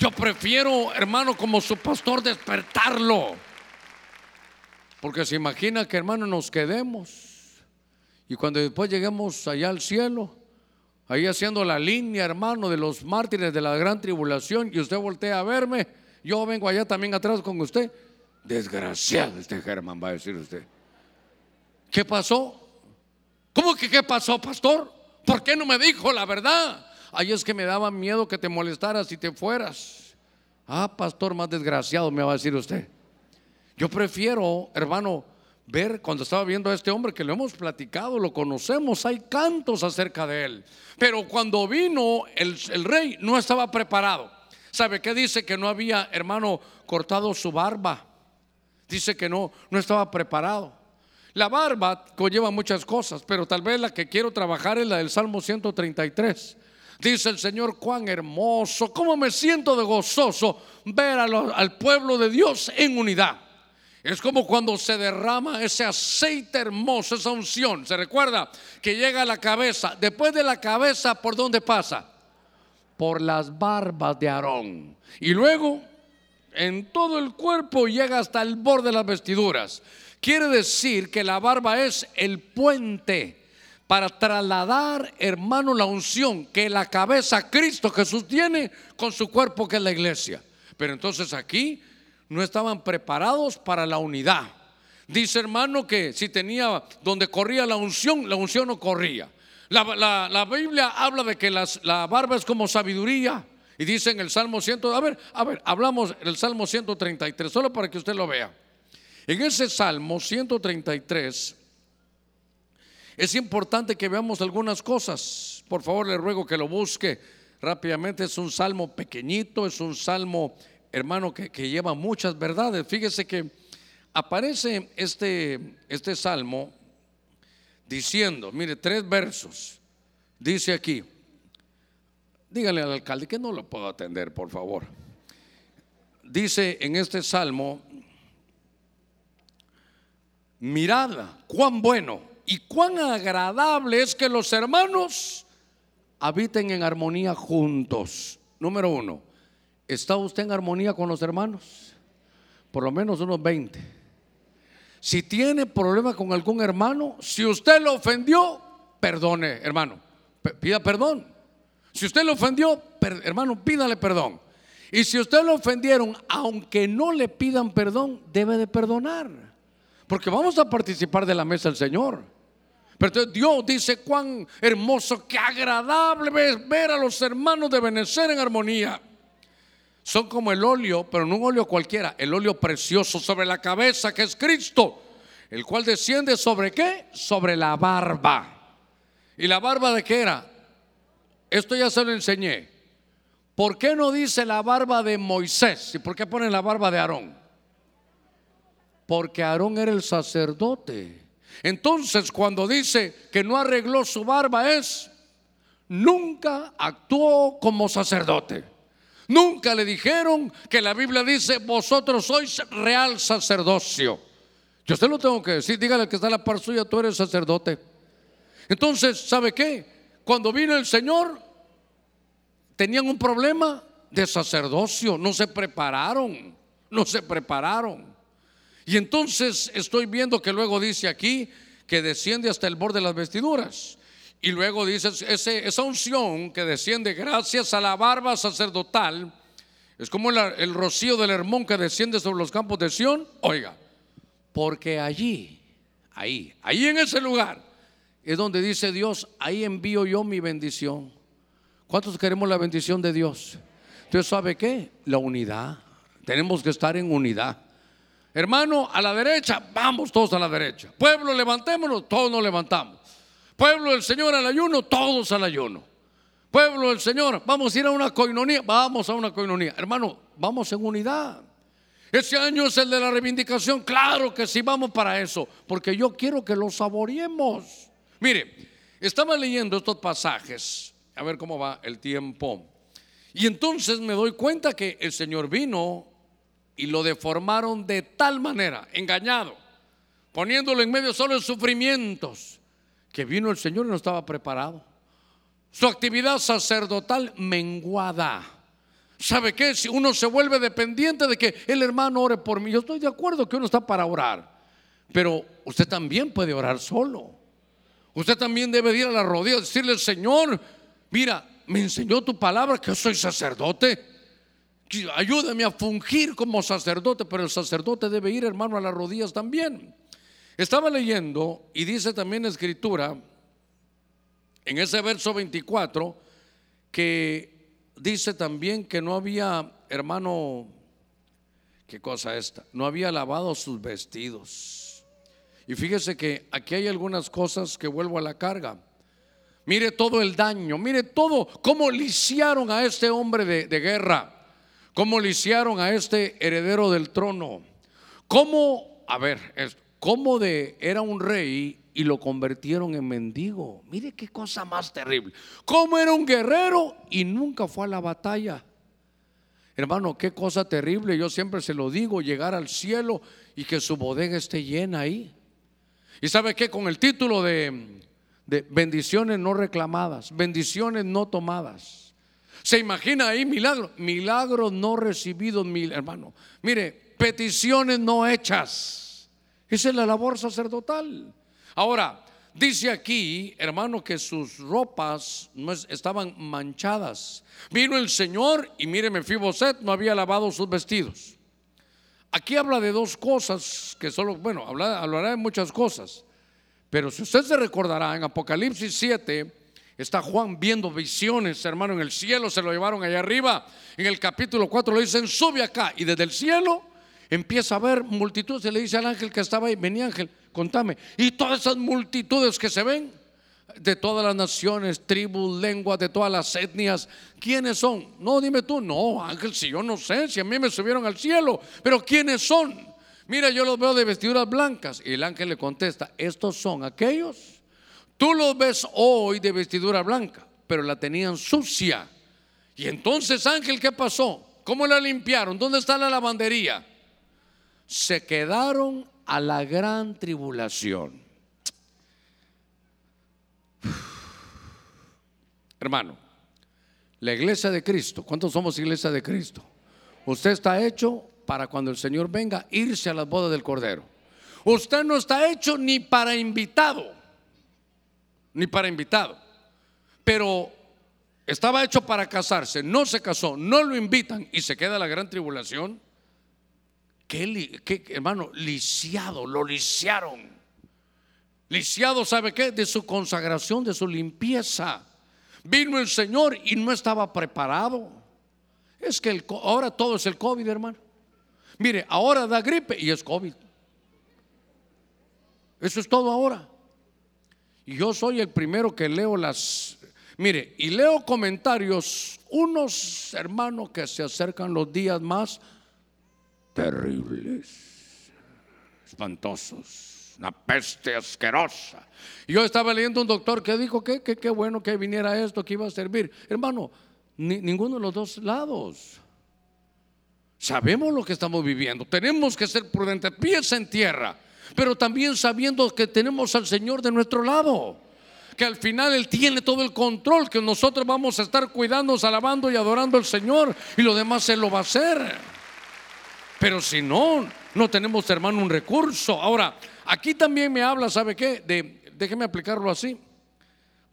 Yo prefiero, hermano, como su pastor, despertarlo. Porque se imagina que, hermano, nos quedemos. Y cuando después lleguemos allá al cielo, ahí haciendo la línea, hermano, de los mártires de la gran tribulación, y usted voltea a verme, yo vengo allá también atrás con usted. Desgraciado este Germán, va a decir usted. ¿Qué pasó? ¿Cómo que qué pasó, pastor? ¿Por qué no me dijo la verdad? Ay, es que me daba miedo que te molestaras y te fueras. Ah, pastor, más desgraciado me va a decir usted. Yo prefiero, hermano, ver cuando estaba viendo a este hombre que lo hemos platicado, lo conocemos, hay cantos acerca de él. Pero cuando vino el, el rey no estaba preparado. ¿Sabe qué dice? Que no había, hermano, cortado su barba. Dice que no, no estaba preparado. La barba conlleva muchas cosas, pero tal vez la que quiero trabajar es la del Salmo 133. Dice el Señor, cuán hermoso, cómo me siento de gozoso ver al pueblo de Dios en unidad. Es como cuando se derrama ese aceite hermoso, esa unción. ¿Se recuerda? Que llega a la cabeza. Después de la cabeza, ¿por dónde pasa? Por las barbas de Aarón. Y luego en todo el cuerpo llega hasta el borde de las vestiduras. Quiere decir que la barba es el puente para trasladar, hermano, la unción que la cabeza Cristo Jesús tiene con su cuerpo que es la iglesia. Pero entonces aquí no estaban preparados para la unidad. Dice hermano que si tenía donde corría la unción, la unción no corría. La, Biblia habla de que la barba es como sabiduría. Y dice en el Salmo 100, a ver, a ver, hablamos del Salmo 133, solo para que usted lo vea. En ese Salmo 133 es importante que veamos algunas cosas. Por favor, le ruego que lo busque rápidamente. Es un salmo pequeñito, es un salmo, hermano, que, lleva muchas verdades. Fíjese que aparece este, este salmo diciendo, mire, tres versos. Dice aquí, dígale al alcalde que no lo puedo atender, por favor. Dice en este salmo, mirad cuán bueno y cuán agradable es que los hermanos habiten en armonía juntos. Número uno, ¿está usted en armonía con los hermanos? Por lo menos unos 20. si tiene problema con algún hermano, si usted lo ofendió, perdone, hermano. Pida perdón. Si usted lo ofendió, hermano, pídale perdón. Y si usted lo ofendieron, aunque no le pidan perdón, debe de perdonar. Porque vamos a participar de la mesa del Señor. Pero Dios dice cuán hermoso, qué agradable ver a los hermanos de Benecer en armonía. Son como el óleo, pero no un óleo cualquiera, el óleo precioso sobre la cabeza que es Cristo, el cual desciende sobre qué? Sobre la barba. ¿Y la barba de qué era? Esto ya se lo enseñé. ¿Por qué no dice la barba de Moisés? ¿Y por qué pone la barba de Aarón? Porque Aarón era el sacerdote. Entonces, cuando dice que no arregló su barba, es nunca actuó como sacerdote. Nunca le dijeron que la Biblia dice, vosotros sois real sacerdocio. Yo usted lo tengo que decir, dígale que está la par suya, tú eres sacerdote. Entonces, ¿sabe qué? Cuando vino el Señor, tenían un problema de sacerdocio, no se prepararon, no se prepararon. Y entonces estoy viendo que luego dice aquí que desciende hasta el borde de las vestiduras. Y luego dice esa unción que desciende gracias a la barba sacerdotal. Es como el, rocío del Hermón que desciende sobre los campos de Sión. Oiga, porque allí, ahí, ahí en ese lugar, es donde dice Dios, ahí envío yo mi bendición. ¿Cuántos queremos la bendición de Dios? Entonces, ¿sabe qué? La unidad. Tenemos que estar en unidad. Hermano, a la derecha, vamos todos a la derecha. Pueblo, levantémonos, todos nos levantamos. Pueblo del Señor al ayuno, todos al ayuno. Pueblo del Señor, vamos a ir a una coinonía, vamos a una coinonía. Hermano, vamos en unidad. Ese año es el de la reivindicación, claro que sí, vamos para eso, porque yo quiero que lo saboreemos. Mire, estaba leyendo estos pasajes a ver cómo va el tiempo. Y entonces me doy cuenta que el Señor vino y lo deformaron de tal manera, engañado, poniéndolo en medio solo de sufrimientos, que vino el Señor y no estaba preparado. Su actividad sacerdotal menguada. ¿Sabe qué? Si uno se vuelve dependiente de que el hermano ore por mí, yo estoy de acuerdo que uno está para orar, pero usted también puede orar solo. Usted también debe ir a la rodilla y decirle, Señor, mira, me enseñó tu palabra que yo soy sacerdote. Ayúdame a fungir como sacerdote, pero el sacerdote debe ir, hermano, a las rodillas también. Estaba leyendo y dice también la escritura, en ese verso 24, que dice también que no había, hermano, ¿qué cosa esta? No había lavado sus vestidos. Y fíjese que aquí hay algunas cosas que vuelvo a la carga. Mire todo el daño, mire todo, cómo lisiaron a este hombre de, guerra, cómo lisiaron a este heredero del trono, cómo, a ver, cómo de era un rey y lo convirtieron en mendigo. Mire qué cosa más terrible. Cómo era un guerrero y nunca fue a la batalla. Hermano, qué cosa terrible. Yo siempre se lo digo, llegar al cielo y que su bodega esté llena ahí. Y sabe qué, con el título de bendiciones no reclamadas, bendiciones no tomadas. ¿Se imagina ahí milagros? Milagros no recibidos, mi hermano. Mire, peticiones no hechas. Esa es la labor sacerdotal. Ahora, dice aquí, hermano, que sus ropas no estaban manchadas. Vino el Señor y mire, Mefiboset no había lavado sus vestidos. Aquí habla de dos cosas que solo, bueno, hablará de muchas cosas. Pero si usted se recordará, en Apocalipsis 7 está Juan viendo visiones, hermano, en el cielo, se lo llevaron allá arriba. En el capítulo 4 le dicen, sube acá. Y desde el cielo empieza a ver multitudes. Se le dice al ángel que estaba ahí, vení ángel, contame. Y todas esas multitudes que se ven, de todas las naciones, tribus, lenguas, de todas las etnias, ¿quiénes son? No, dime tú, no, ángel, si yo no sé, si a mí me subieron al cielo, pero ¿quiénes son? Mira, yo los veo de vestiduras blancas. Y el ángel le contesta, estos son aquellos. Tú los ves hoy de vestidura blanca, pero la tenían sucia. Y entonces, ángel, ¿qué pasó? ¿Cómo la limpiaron? ¿Dónde está la lavandería? Se quedaron a la gran tribulación. Hermano, la iglesia de Cristo, ¿cuántos somos iglesia de Cristo? Usted está hecho para cuando el Señor venga irse a las bodas del Cordero. usted no está hecho ni para invitado, ni para invitado. Pero estaba hecho para casarse, no se casó, no lo invitan y se queda la gran tribulación. ¿Qué, hermano? Lisiado, lo lisiaron. Lisiado, ¿sabe qué? De su consagración, de su limpieza. Vino el Señor y no estaba preparado. Es que ahora todo es el COVID, hermano. Mire, ahora da gripe y es COVID. Eso es todo ahora. Yo soy el primero que leo las... Mire, y leo comentarios, unos hermanos que se acercan los días más terribles, espantosos, una peste asquerosa. Yo estaba leyendo un doctor que dijo que qué bueno que viniera esto, que iba a servir. Hermano, ninguno de los dos lados. Sabemos lo que estamos viviendo. Tenemos que ser prudentes, pies en tierra, pero también sabiendo que tenemos al Señor de nuestro lado. Que al final Él tiene todo el control, que nosotros vamos a estar cuidándonos, alabando y adorando al Señor, y lo demás Él lo va a hacer. Pero si no, no tenemos, hermano, un recurso. Ahora, aquí también me habla, ¿sabe qué? Déjeme aplicarlo así.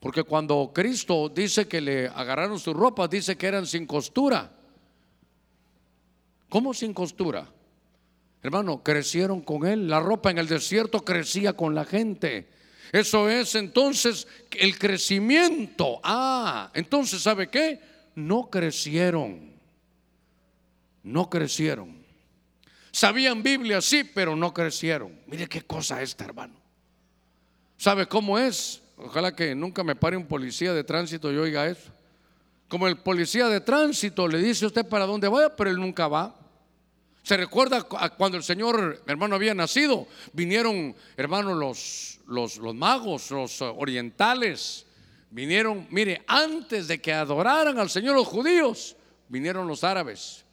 Porque cuando Cristo dice que le agarraron su ropa, dice que eran sin costura. ¿Cómo sin costura? Hermano, crecieron con él. La ropa en el desierto crecía con la gente. Eso es entonces el crecimiento. Ah, entonces, ¿sabe qué? No crecieron. No crecieron. Sabían Biblia, sí, pero no crecieron. Mire qué cosa esta, hermano. ¿Sabe cómo es? Ojalá que nunca me pare un policía de tránsito y oiga eso. Como el policía de tránsito le dice a usted para dónde vaya, pero él nunca va. Se recuerda cuando el Señor, hermano, había nacido, vinieron, hermano, los, los, magos, los orientales, vinieron, mire, antes de que adoraran al Señor los judíos, vinieron los árabes.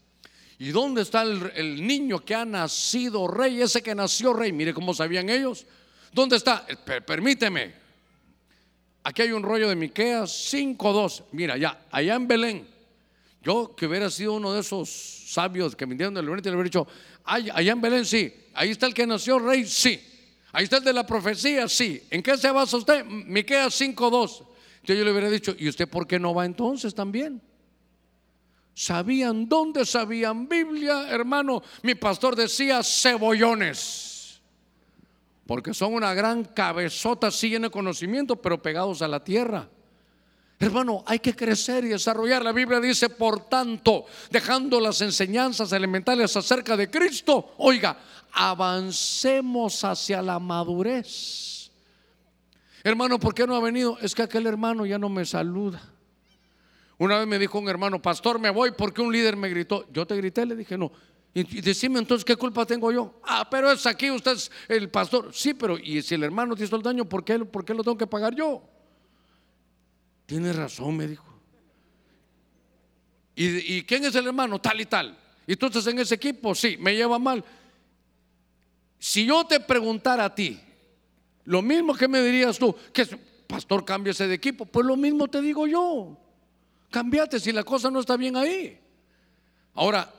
¿Y dónde está el, niño que ha nacido rey? Ese que nació rey. Mire cómo sabían ellos. ¿Dónde está? Eh, permíteme. Aquí hay un rollo de Miqueas 5.2. Mira, ya, allá en Belén. Yo que hubiera sido uno de esos sabios que vinieron del Oriente, le hubiera dicho, allá en Belén sí. Ahí está el que nació rey, sí. Ahí está el de la profecía, sí. ¿En qué se basa usted? Miqueas 5.2. Yo, yo le hubiera dicho, ¿y usted por qué no va entonces también? Sabían dónde sabían Biblia, hermano. Mi pastor decía cebollones, porque son una gran cabezota, siguen el conocimiento, pero pegados a la tierra. Hermano, hay que crecer y desarrollar. La Biblia dice, por tanto, dejando las enseñanzas elementales acerca de Cristo, oiga, avancemos hacia la madurez. Hermano, ¿por qué no ha venido? Es que aquel hermano ya no me saluda. Una vez me dijo un hermano, pastor, me voy porque un líder me gritó. Yo te grité, le dije, no. Y, decime entonces, ¿qué culpa tengo yo? Ah, pero es aquí, usted el pastor. Sí, pero ¿y si el hermano te hizo el daño, ¿por qué, por qué lo tengo que pagar yo? Tienes razón, me dijo. ¿Y, ¿Y quién es el hermano? Tal y tal. ¿Y tú estás en ese equipo? Sí, me lleva mal. Si yo te preguntara a ti, lo mismo que me dirías tú, que pastor, cámbiese de equipo, pues lo mismo te digo yo. Cambiate si la cosa no está bien ahí. Ahora,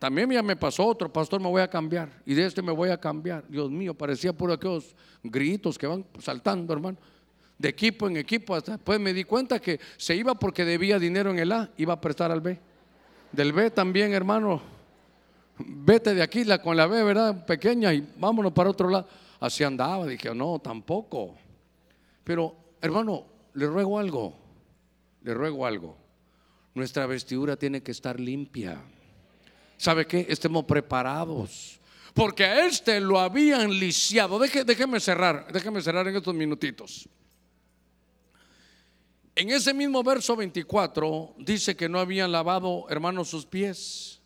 también ya me pasó otro, pastor, me voy a cambiar. Y de este me voy a cambiar. Dios mío, parecía por aquellos gritos que van saltando, hermano. De equipo en equipo. Hasta después me di cuenta que se iba porque debía dinero en el A, iba a prestar al B. Del B también, hermano. Vete de aquí la, con la B, ¿verdad? Pequeña y vámonos para otro lado. Así andaba. Dije, no, tampoco. Pero, hermano, le ruego algo le ruego algo. Nuestra vestidura tiene que estar limpia. ¿Sabe qué? Estemos preparados. Porque a este lo habían lisiado. déjeme cerrar, déjeme cerrar en estos minutitos. En ese mismo verso 24 dice que no habían lavado, hermano, sus pies.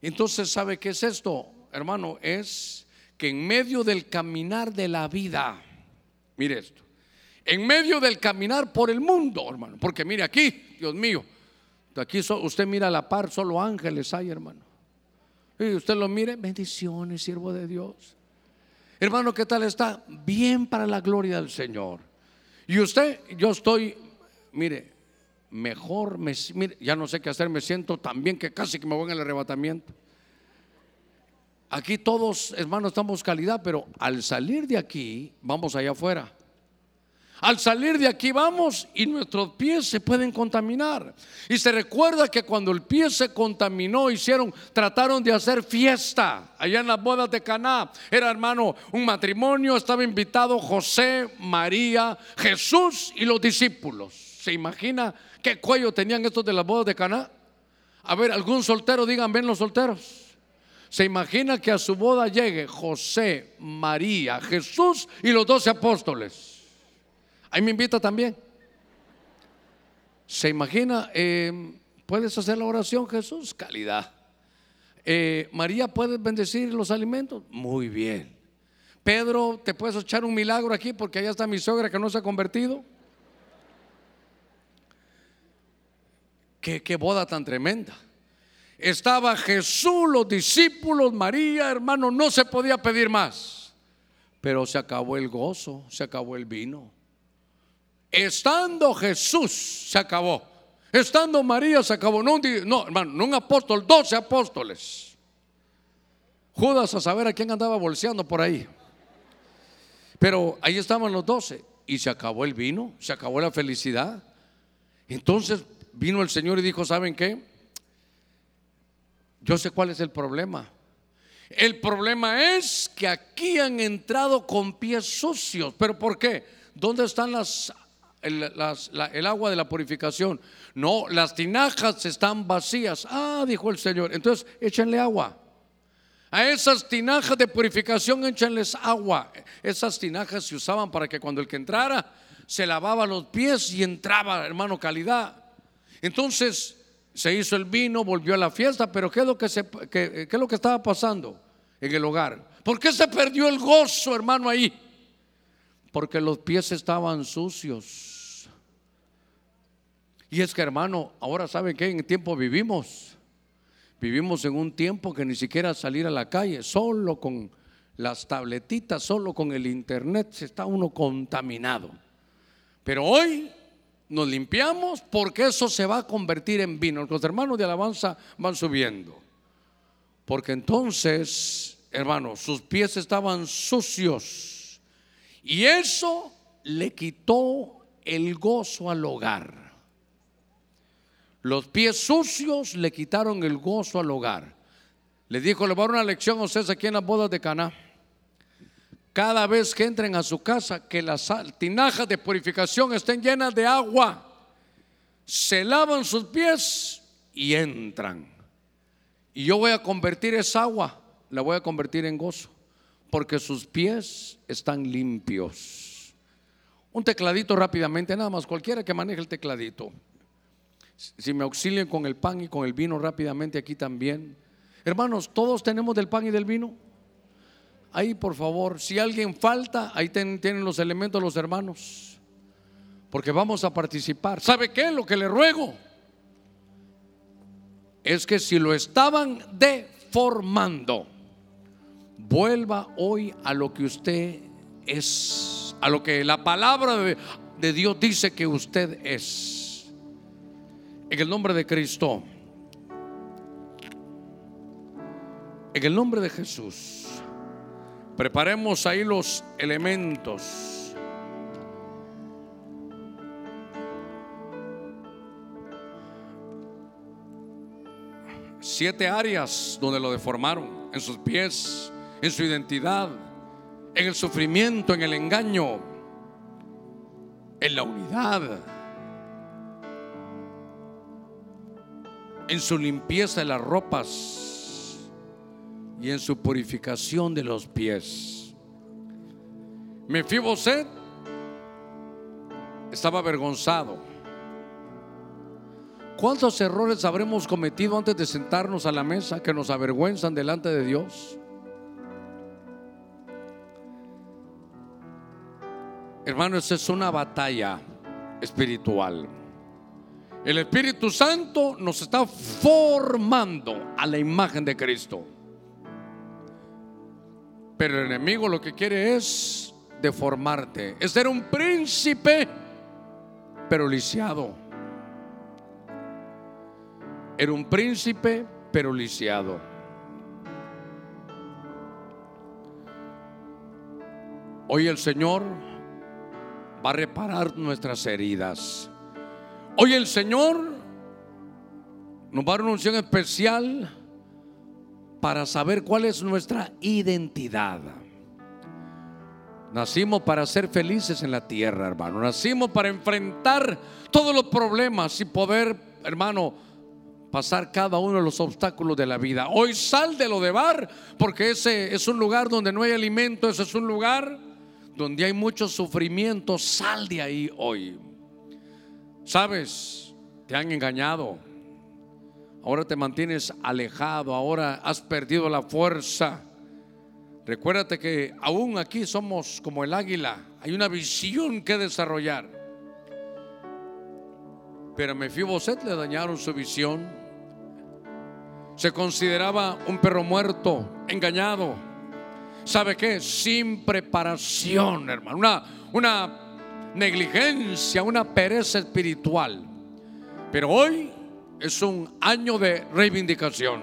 Entonces, ¿sabe qué es esto, hermano? Es que en medio del caminar de la vida, mire esto, en medio del caminar por el mundo, hermano. Porque mire aquí, Dios mío, aquí usted mira a la par, solo ángeles hay, hermano. Y usted lo mire, bendiciones, siervo de Dios. Hermano, ¿qué tal está? Bien para la gloria del Señor. Y usted, yo estoy, mire, mejor, me, mire, ya no sé qué hacer, me siento tan bien que casi que me voy en el arrebatamiento. aquí todos, hermanos, estamos calidad, pero al salir de aquí, vamos allá afuera. Al salir de aquí vamos y nuestros pies se pueden contaminar. Y se recuerda que cuando el pie se contaminó, hicieron, trataron de hacer fiesta allá en las bodas de Caná. Era hermano un matrimonio, estaba invitado José, María, Jesús y los discípulos. ¿Se imagina qué cuello tenían estos de las bodas de Caná? A ver, algún soltero, digan, ven los solteros. Se imagina que a su boda llegue José, María, Jesús y los doce apóstoles. Ahí me invita también. ¿Se imagina? Eh, ¿Puedes hacer la oración, Jesús? Calidad. Eh, María, ¿puedes bendecir los alimentos? Muy bien. Pedro, ¿te puedes echar un milagro aquí? Porque allá está mi suegra que no se ha convertido. Qué, qué boda tan tremenda. Estaba Jesús, los discípulos, María, hermano, no se podía pedir más. Pero se acabó el gozo, se acabó el vino. Estando Jesús, se acabó. Estando María, se acabó. No, no hermano, no un apóstol, doce apóstoles. Judas a saber a quién andaba bolseando por ahí. Pero ahí estaban los doce. Y se acabó el vino, se acabó la felicidad. Entonces vino el Señor y dijo, ¿saben qué? Yo sé cuál es el problema. El problema es que aquí han entrado con pies sucios. ¿Pero por qué? ¿Dónde están las el, agua de la purificación. No, las tinajas están vacías. Ah, dijo el Señor. Entonces, échenle agua. A esas tinajas de purificación échenles agua. Esas tinajas se usaban para que cuando el que entrara se lavaba los pies y entraba, hermano, calidad. Entonces se hizo el vino, volvió a la fiesta, pero ¿qué es lo que, se, qué es lo que estaba pasando en el hogar? ¿Por qué se perdió el gozo, hermano, ahí? Porque los pies estaban sucios. Y es que hermano, ahora saben que en tiempo vivimos. Vivimos en un tiempo que ni siquiera salir a la calle, solo con las tabletitas, solo con el internet, se está uno contaminado. Pero hoy nos limpiamos porque eso se va a convertir en vino. Los hermanos de alabanza van subiendo. Porque entonces, hermano, sus pies estaban sucios. Y eso le quitó el gozo al hogar. Los pies sucios le quitaron el gozo al hogar. Le dijo, le voy a dar una lección a ustedes aquí en las bodas de Caná. Cada vez que entren a su casa, que las tinajas de purificación estén llenas de agua. Se lavan sus pies y entran. Y yo voy a convertir esa agua, la voy a convertir en gozo, porque sus pies están limpios. Un tecladito rápidamente, nada más, cualquiera que maneje el tecladito. Si me auxilian con el pan y con el vino rápidamente aquí también. Hermanos, todos tenemos del pan y del vino. Ahí, por favor, si alguien falta, ahí tienen los elementos los hermanos. Porque vamos a participar. ¿Sabe qué? Lo que le ruego es que si lo estaban deformando, vuelva hoy a lo que usted es, a lo que la palabra de, de Dios dice que usted es. En el nombre de Cristo. En el nombre de Jesús. Preparemos ahí los elementos. Siete áreas donde lo deformaron. En sus pies, en su identidad, en el sufrimiento, en el engaño, en la unidad en su limpieza de las ropas y en su purificación de los pies. Mefiboset estaba avergonzado. ¿Cuántos errores habremos cometido antes de sentarnos a la mesa que nos avergüenzan delante de Dios? Hermano, es una batalla espiritual. El Espíritu Santo nos está formando a la imagen de Cristo. Pero el enemigo lo que quiere es deformarte. Es ser un príncipe, pero lisiado. Era un príncipe, pero lisiado. Hoy el Señor va a reparar nuestras heridas. Hoy el Señor nos va a dar una unción especial para saber cuál es nuestra identidad. Nacimos para ser felices en la tierra, hermano. Nacimos para enfrentar todos los problemas y poder, hermano, pasar cada uno de los obstáculos de la vida. Hoy sal de lo de bar, porque ese es un lugar donde no hay alimento, ese es un lugar donde hay mucho sufrimiento. Sal de ahí hoy. Sabes, te han engañado. Ahora te mantienes alejado, ahora has perdido la fuerza. Recuérdate que aún aquí somos como el águila, hay una visión que desarrollar. Pero a Mefiboset le dañaron su visión se consideraba un perro muerto, engañado. ¿Sabe qué? Sin preparación, hermano. Una, una negligencia, una pereza espiritual. Pero hoy es un año de reivindicación.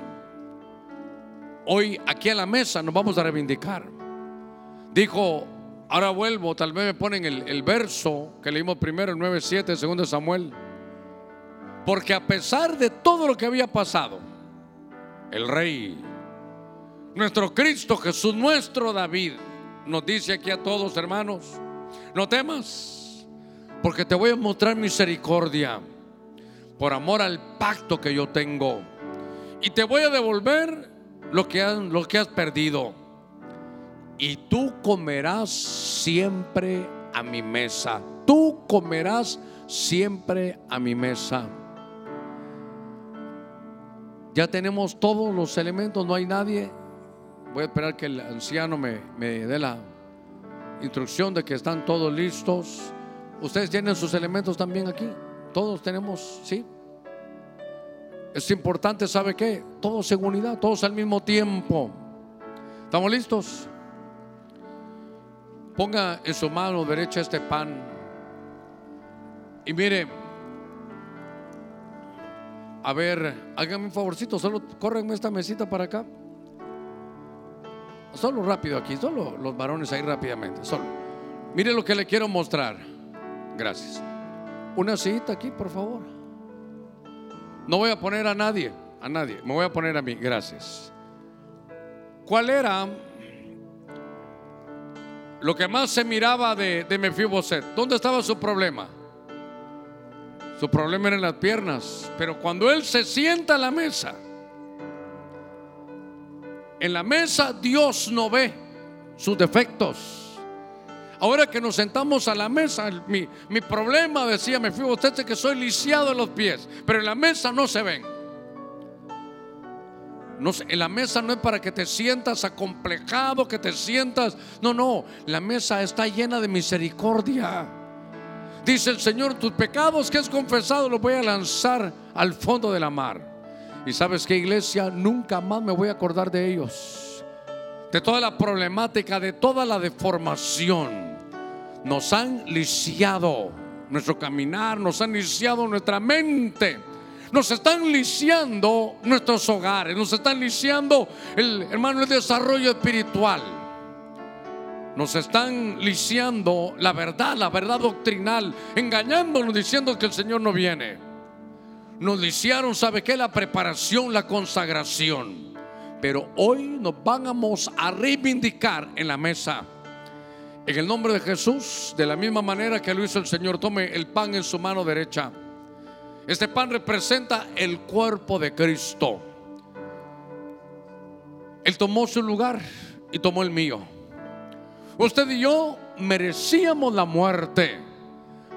Hoy aquí a la mesa nos vamos a reivindicar. Dijo, ahora vuelvo, tal vez me ponen el, verso que leímos primero, el 9.7, segundo Samuel. Porque a pesar de todo lo que había pasado, el rey, nuestro Cristo Jesús, nuestro David, nos dice aquí a todos hermanos, no temas, porque te voy a mostrar misericordia por amor al pacto que yo tengo. Y te voy a devolver lo que, has perdido. Y tú comerás siempre a mi mesa. Tú comerás siempre a mi mesa. Ya tenemos todos los elementos, no hay nadie. Voy a esperar que el anciano me dé la instrucción de que están todos listos. Ustedes tienen sus elementos también aquí. Todos tenemos, ¿sí? Es importante, ¿sabe qué? Todos en unidad, todos al mismo tiempo. ¿Estamos listos? Ponga en su mano derecha este pan. Y mire, a ver, háganme un favorcito, solo córrenme esta mesita para acá. Solo rápido aquí, solo los varones ahí rápidamente, solo. Mire lo que le quiero mostrar. Gracias. Una sillita aquí, por favor. No voy a poner a nadie, a nadie, me voy a poner a mí, gracias. ¿Cuál era lo que más se miraba de, de Mefiboset? ¿Dónde estaba su problema? Su problema era en las piernas. Pero cuando él se sienta a la mesa, en la mesa Dios no ve sus defectos. Ahora que nos sentamos a la mesa, mi, problema, decía, me fui usted que soy lisiado en los pies, pero en la mesa no se ven. En la mesa no es para que te sientas acomplejado, que te sientas. No, no, la mesa está llena de misericordia. Dice el Señor, tus pecados que has confesado los voy a lanzar al fondo de la mar. Y sabes que iglesia, nunca más me voy a acordar de ellos. De toda la problemática, de toda la deformación. Nos han lisiado nuestro caminar, nos han lisiado nuestra mente. Nos están lisiando nuestros hogares, nos están lisiando el hermano el desarrollo espiritual. Nos están lisiando la verdad, la verdad doctrinal, engañándonos diciendo que el Señor no viene. Nos lisiaron, ¿sabe qué? La preparación, la consagración. Pero hoy nos vamos a reivindicar en la mesa. En el nombre de Jesús, de la misma manera que lo hizo el Señor, tome el pan en su mano derecha. Este pan representa el cuerpo de Cristo. Él tomó su lugar y tomó el mío. Usted y yo merecíamos la muerte,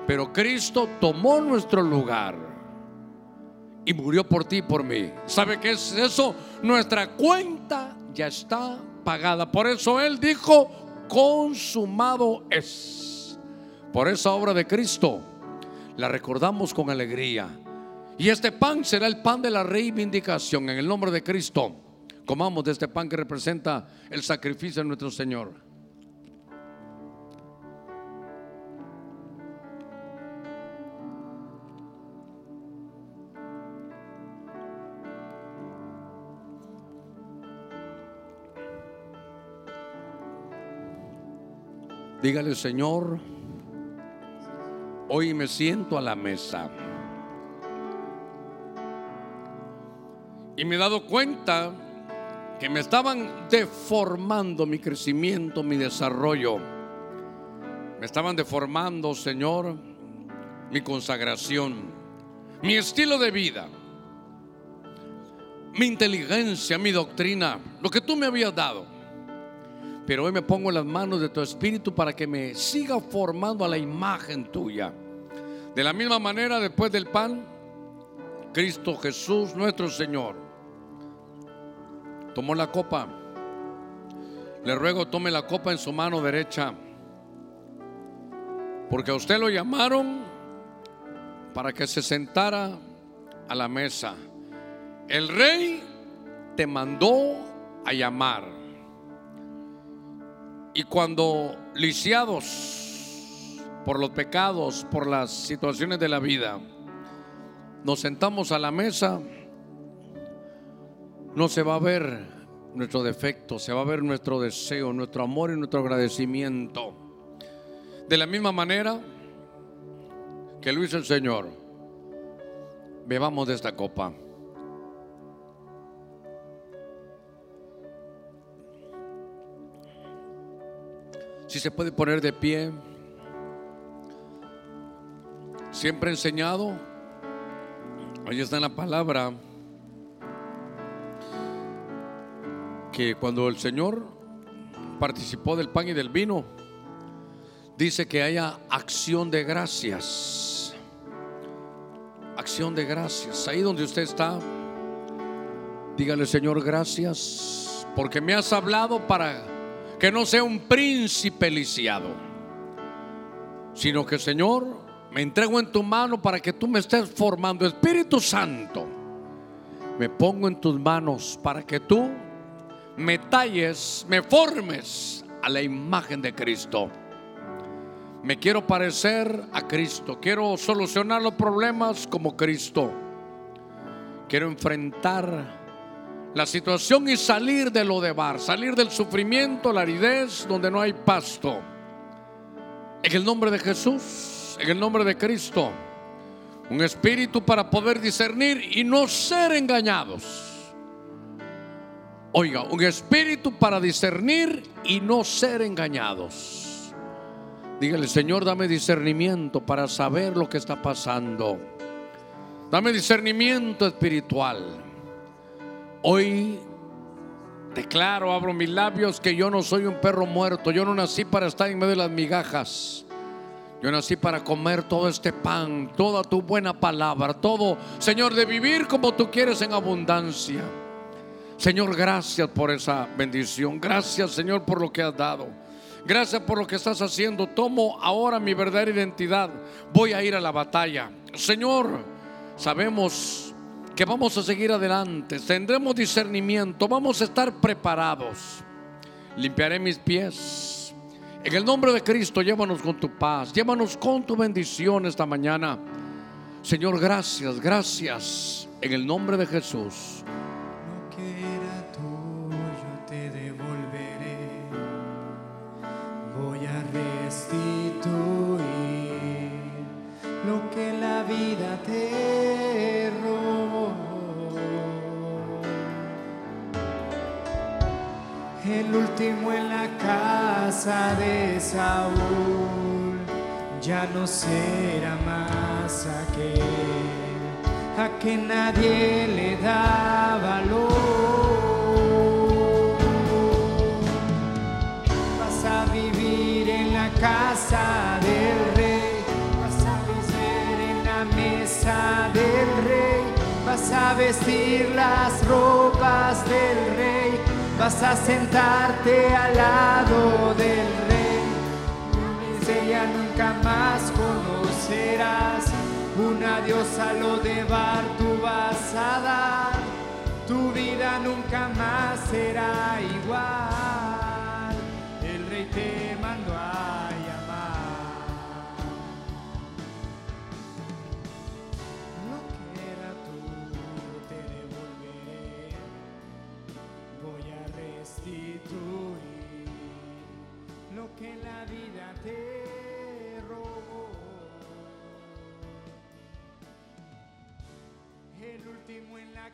pero Cristo tomó nuestro lugar y murió por ti y por mí. ¿Sabe qué es eso? Nuestra cuenta ya está pagada. Por eso Él dijo, consumado es. Por esa obra de Cristo la recordamos con alegría. Y este pan será el pan de la reivindicación en el nombre de Cristo. Comamos de este pan que representa el sacrificio de nuestro Señor. Dígale, Señor, hoy me siento a la mesa. Y me he dado cuenta que me estaban deformando mi crecimiento, mi desarrollo. Me estaban deformando, Señor, mi consagración, mi estilo de vida, mi inteligencia, mi doctrina, lo que tú me habías dado. Pero hoy me pongo en las manos de tu Espíritu para que me siga formando a la imagen tuya. De la misma manera, después del pan, Cristo Jesús, nuestro Señor, tomó la copa. Le ruego tome la copa en su mano derecha. Porque a usted lo llamaron para que se sentara a la mesa. El rey te mandó a llamar. Y cuando lisiados por los pecados, por las situaciones de la vida, nos sentamos a la mesa, no se va a ver nuestro defecto, se va a ver nuestro deseo, nuestro amor y nuestro agradecimiento. De la misma manera que lo hizo el Señor, bebamos de esta copa. Si se puede poner de pie, siempre enseñado, ahí está la palabra, que cuando el Señor participó del pan y del vino, dice que haya acción de gracias. Acción de gracias. Ahí donde usted está, dígale Señor gracias, porque me has hablado para que no sea un príncipe lisiado, sino que Señor, me entrego en tu mano para que tú me estés formando. Espíritu Santo, me pongo en tus manos para que tú me talles, me formes a la imagen de Cristo. Me quiero parecer a Cristo. Quiero solucionar los problemas como Cristo. Quiero enfrentar la situación y salir de lo de bar, salir del sufrimiento, la aridez, donde no hay pasto. En el nombre de Jesús, en el nombre de Cristo, un espíritu para poder discernir y no ser engañados. Oiga, un espíritu para discernir y no ser engañados. Dígale, Señor, dame discernimiento para saber lo que está pasando. Dame discernimiento espiritual. Hoy declaro, abro mis labios que yo no soy un perro muerto. Yo no nací para estar en medio de las migajas. Yo nací para comer todo este pan, toda tu buena palabra, todo, Señor, de vivir como tú quieres en abundancia. Señor, gracias por esa bendición. Gracias, Señor, por lo que has dado. Gracias por lo que estás haciendo. Tomo ahora mi verdadera identidad. Voy a ir a la batalla. Señor, sabemos que vamos a seguir adelante. Tendremos discernimiento. Vamos a estar preparados. Limpiaré mis pies. En el nombre de Cristo, llévanos con tu paz. Llévanos con tu bendición esta mañana. Señor, gracias, gracias. En el nombre de Jesús. En la casa de Saúl, ya no será más aquel a que nadie le da valor. Vas a vivir en la casa del rey, vas a vivir en la mesa del rey, vas a vestir las ropas del rey vas a sentarte al lado del rey. Ella nunca más conocerás. Una diosa lo de bar tú vas a dar. Tu vida nunca más será igual. El rey te mandó a El último en la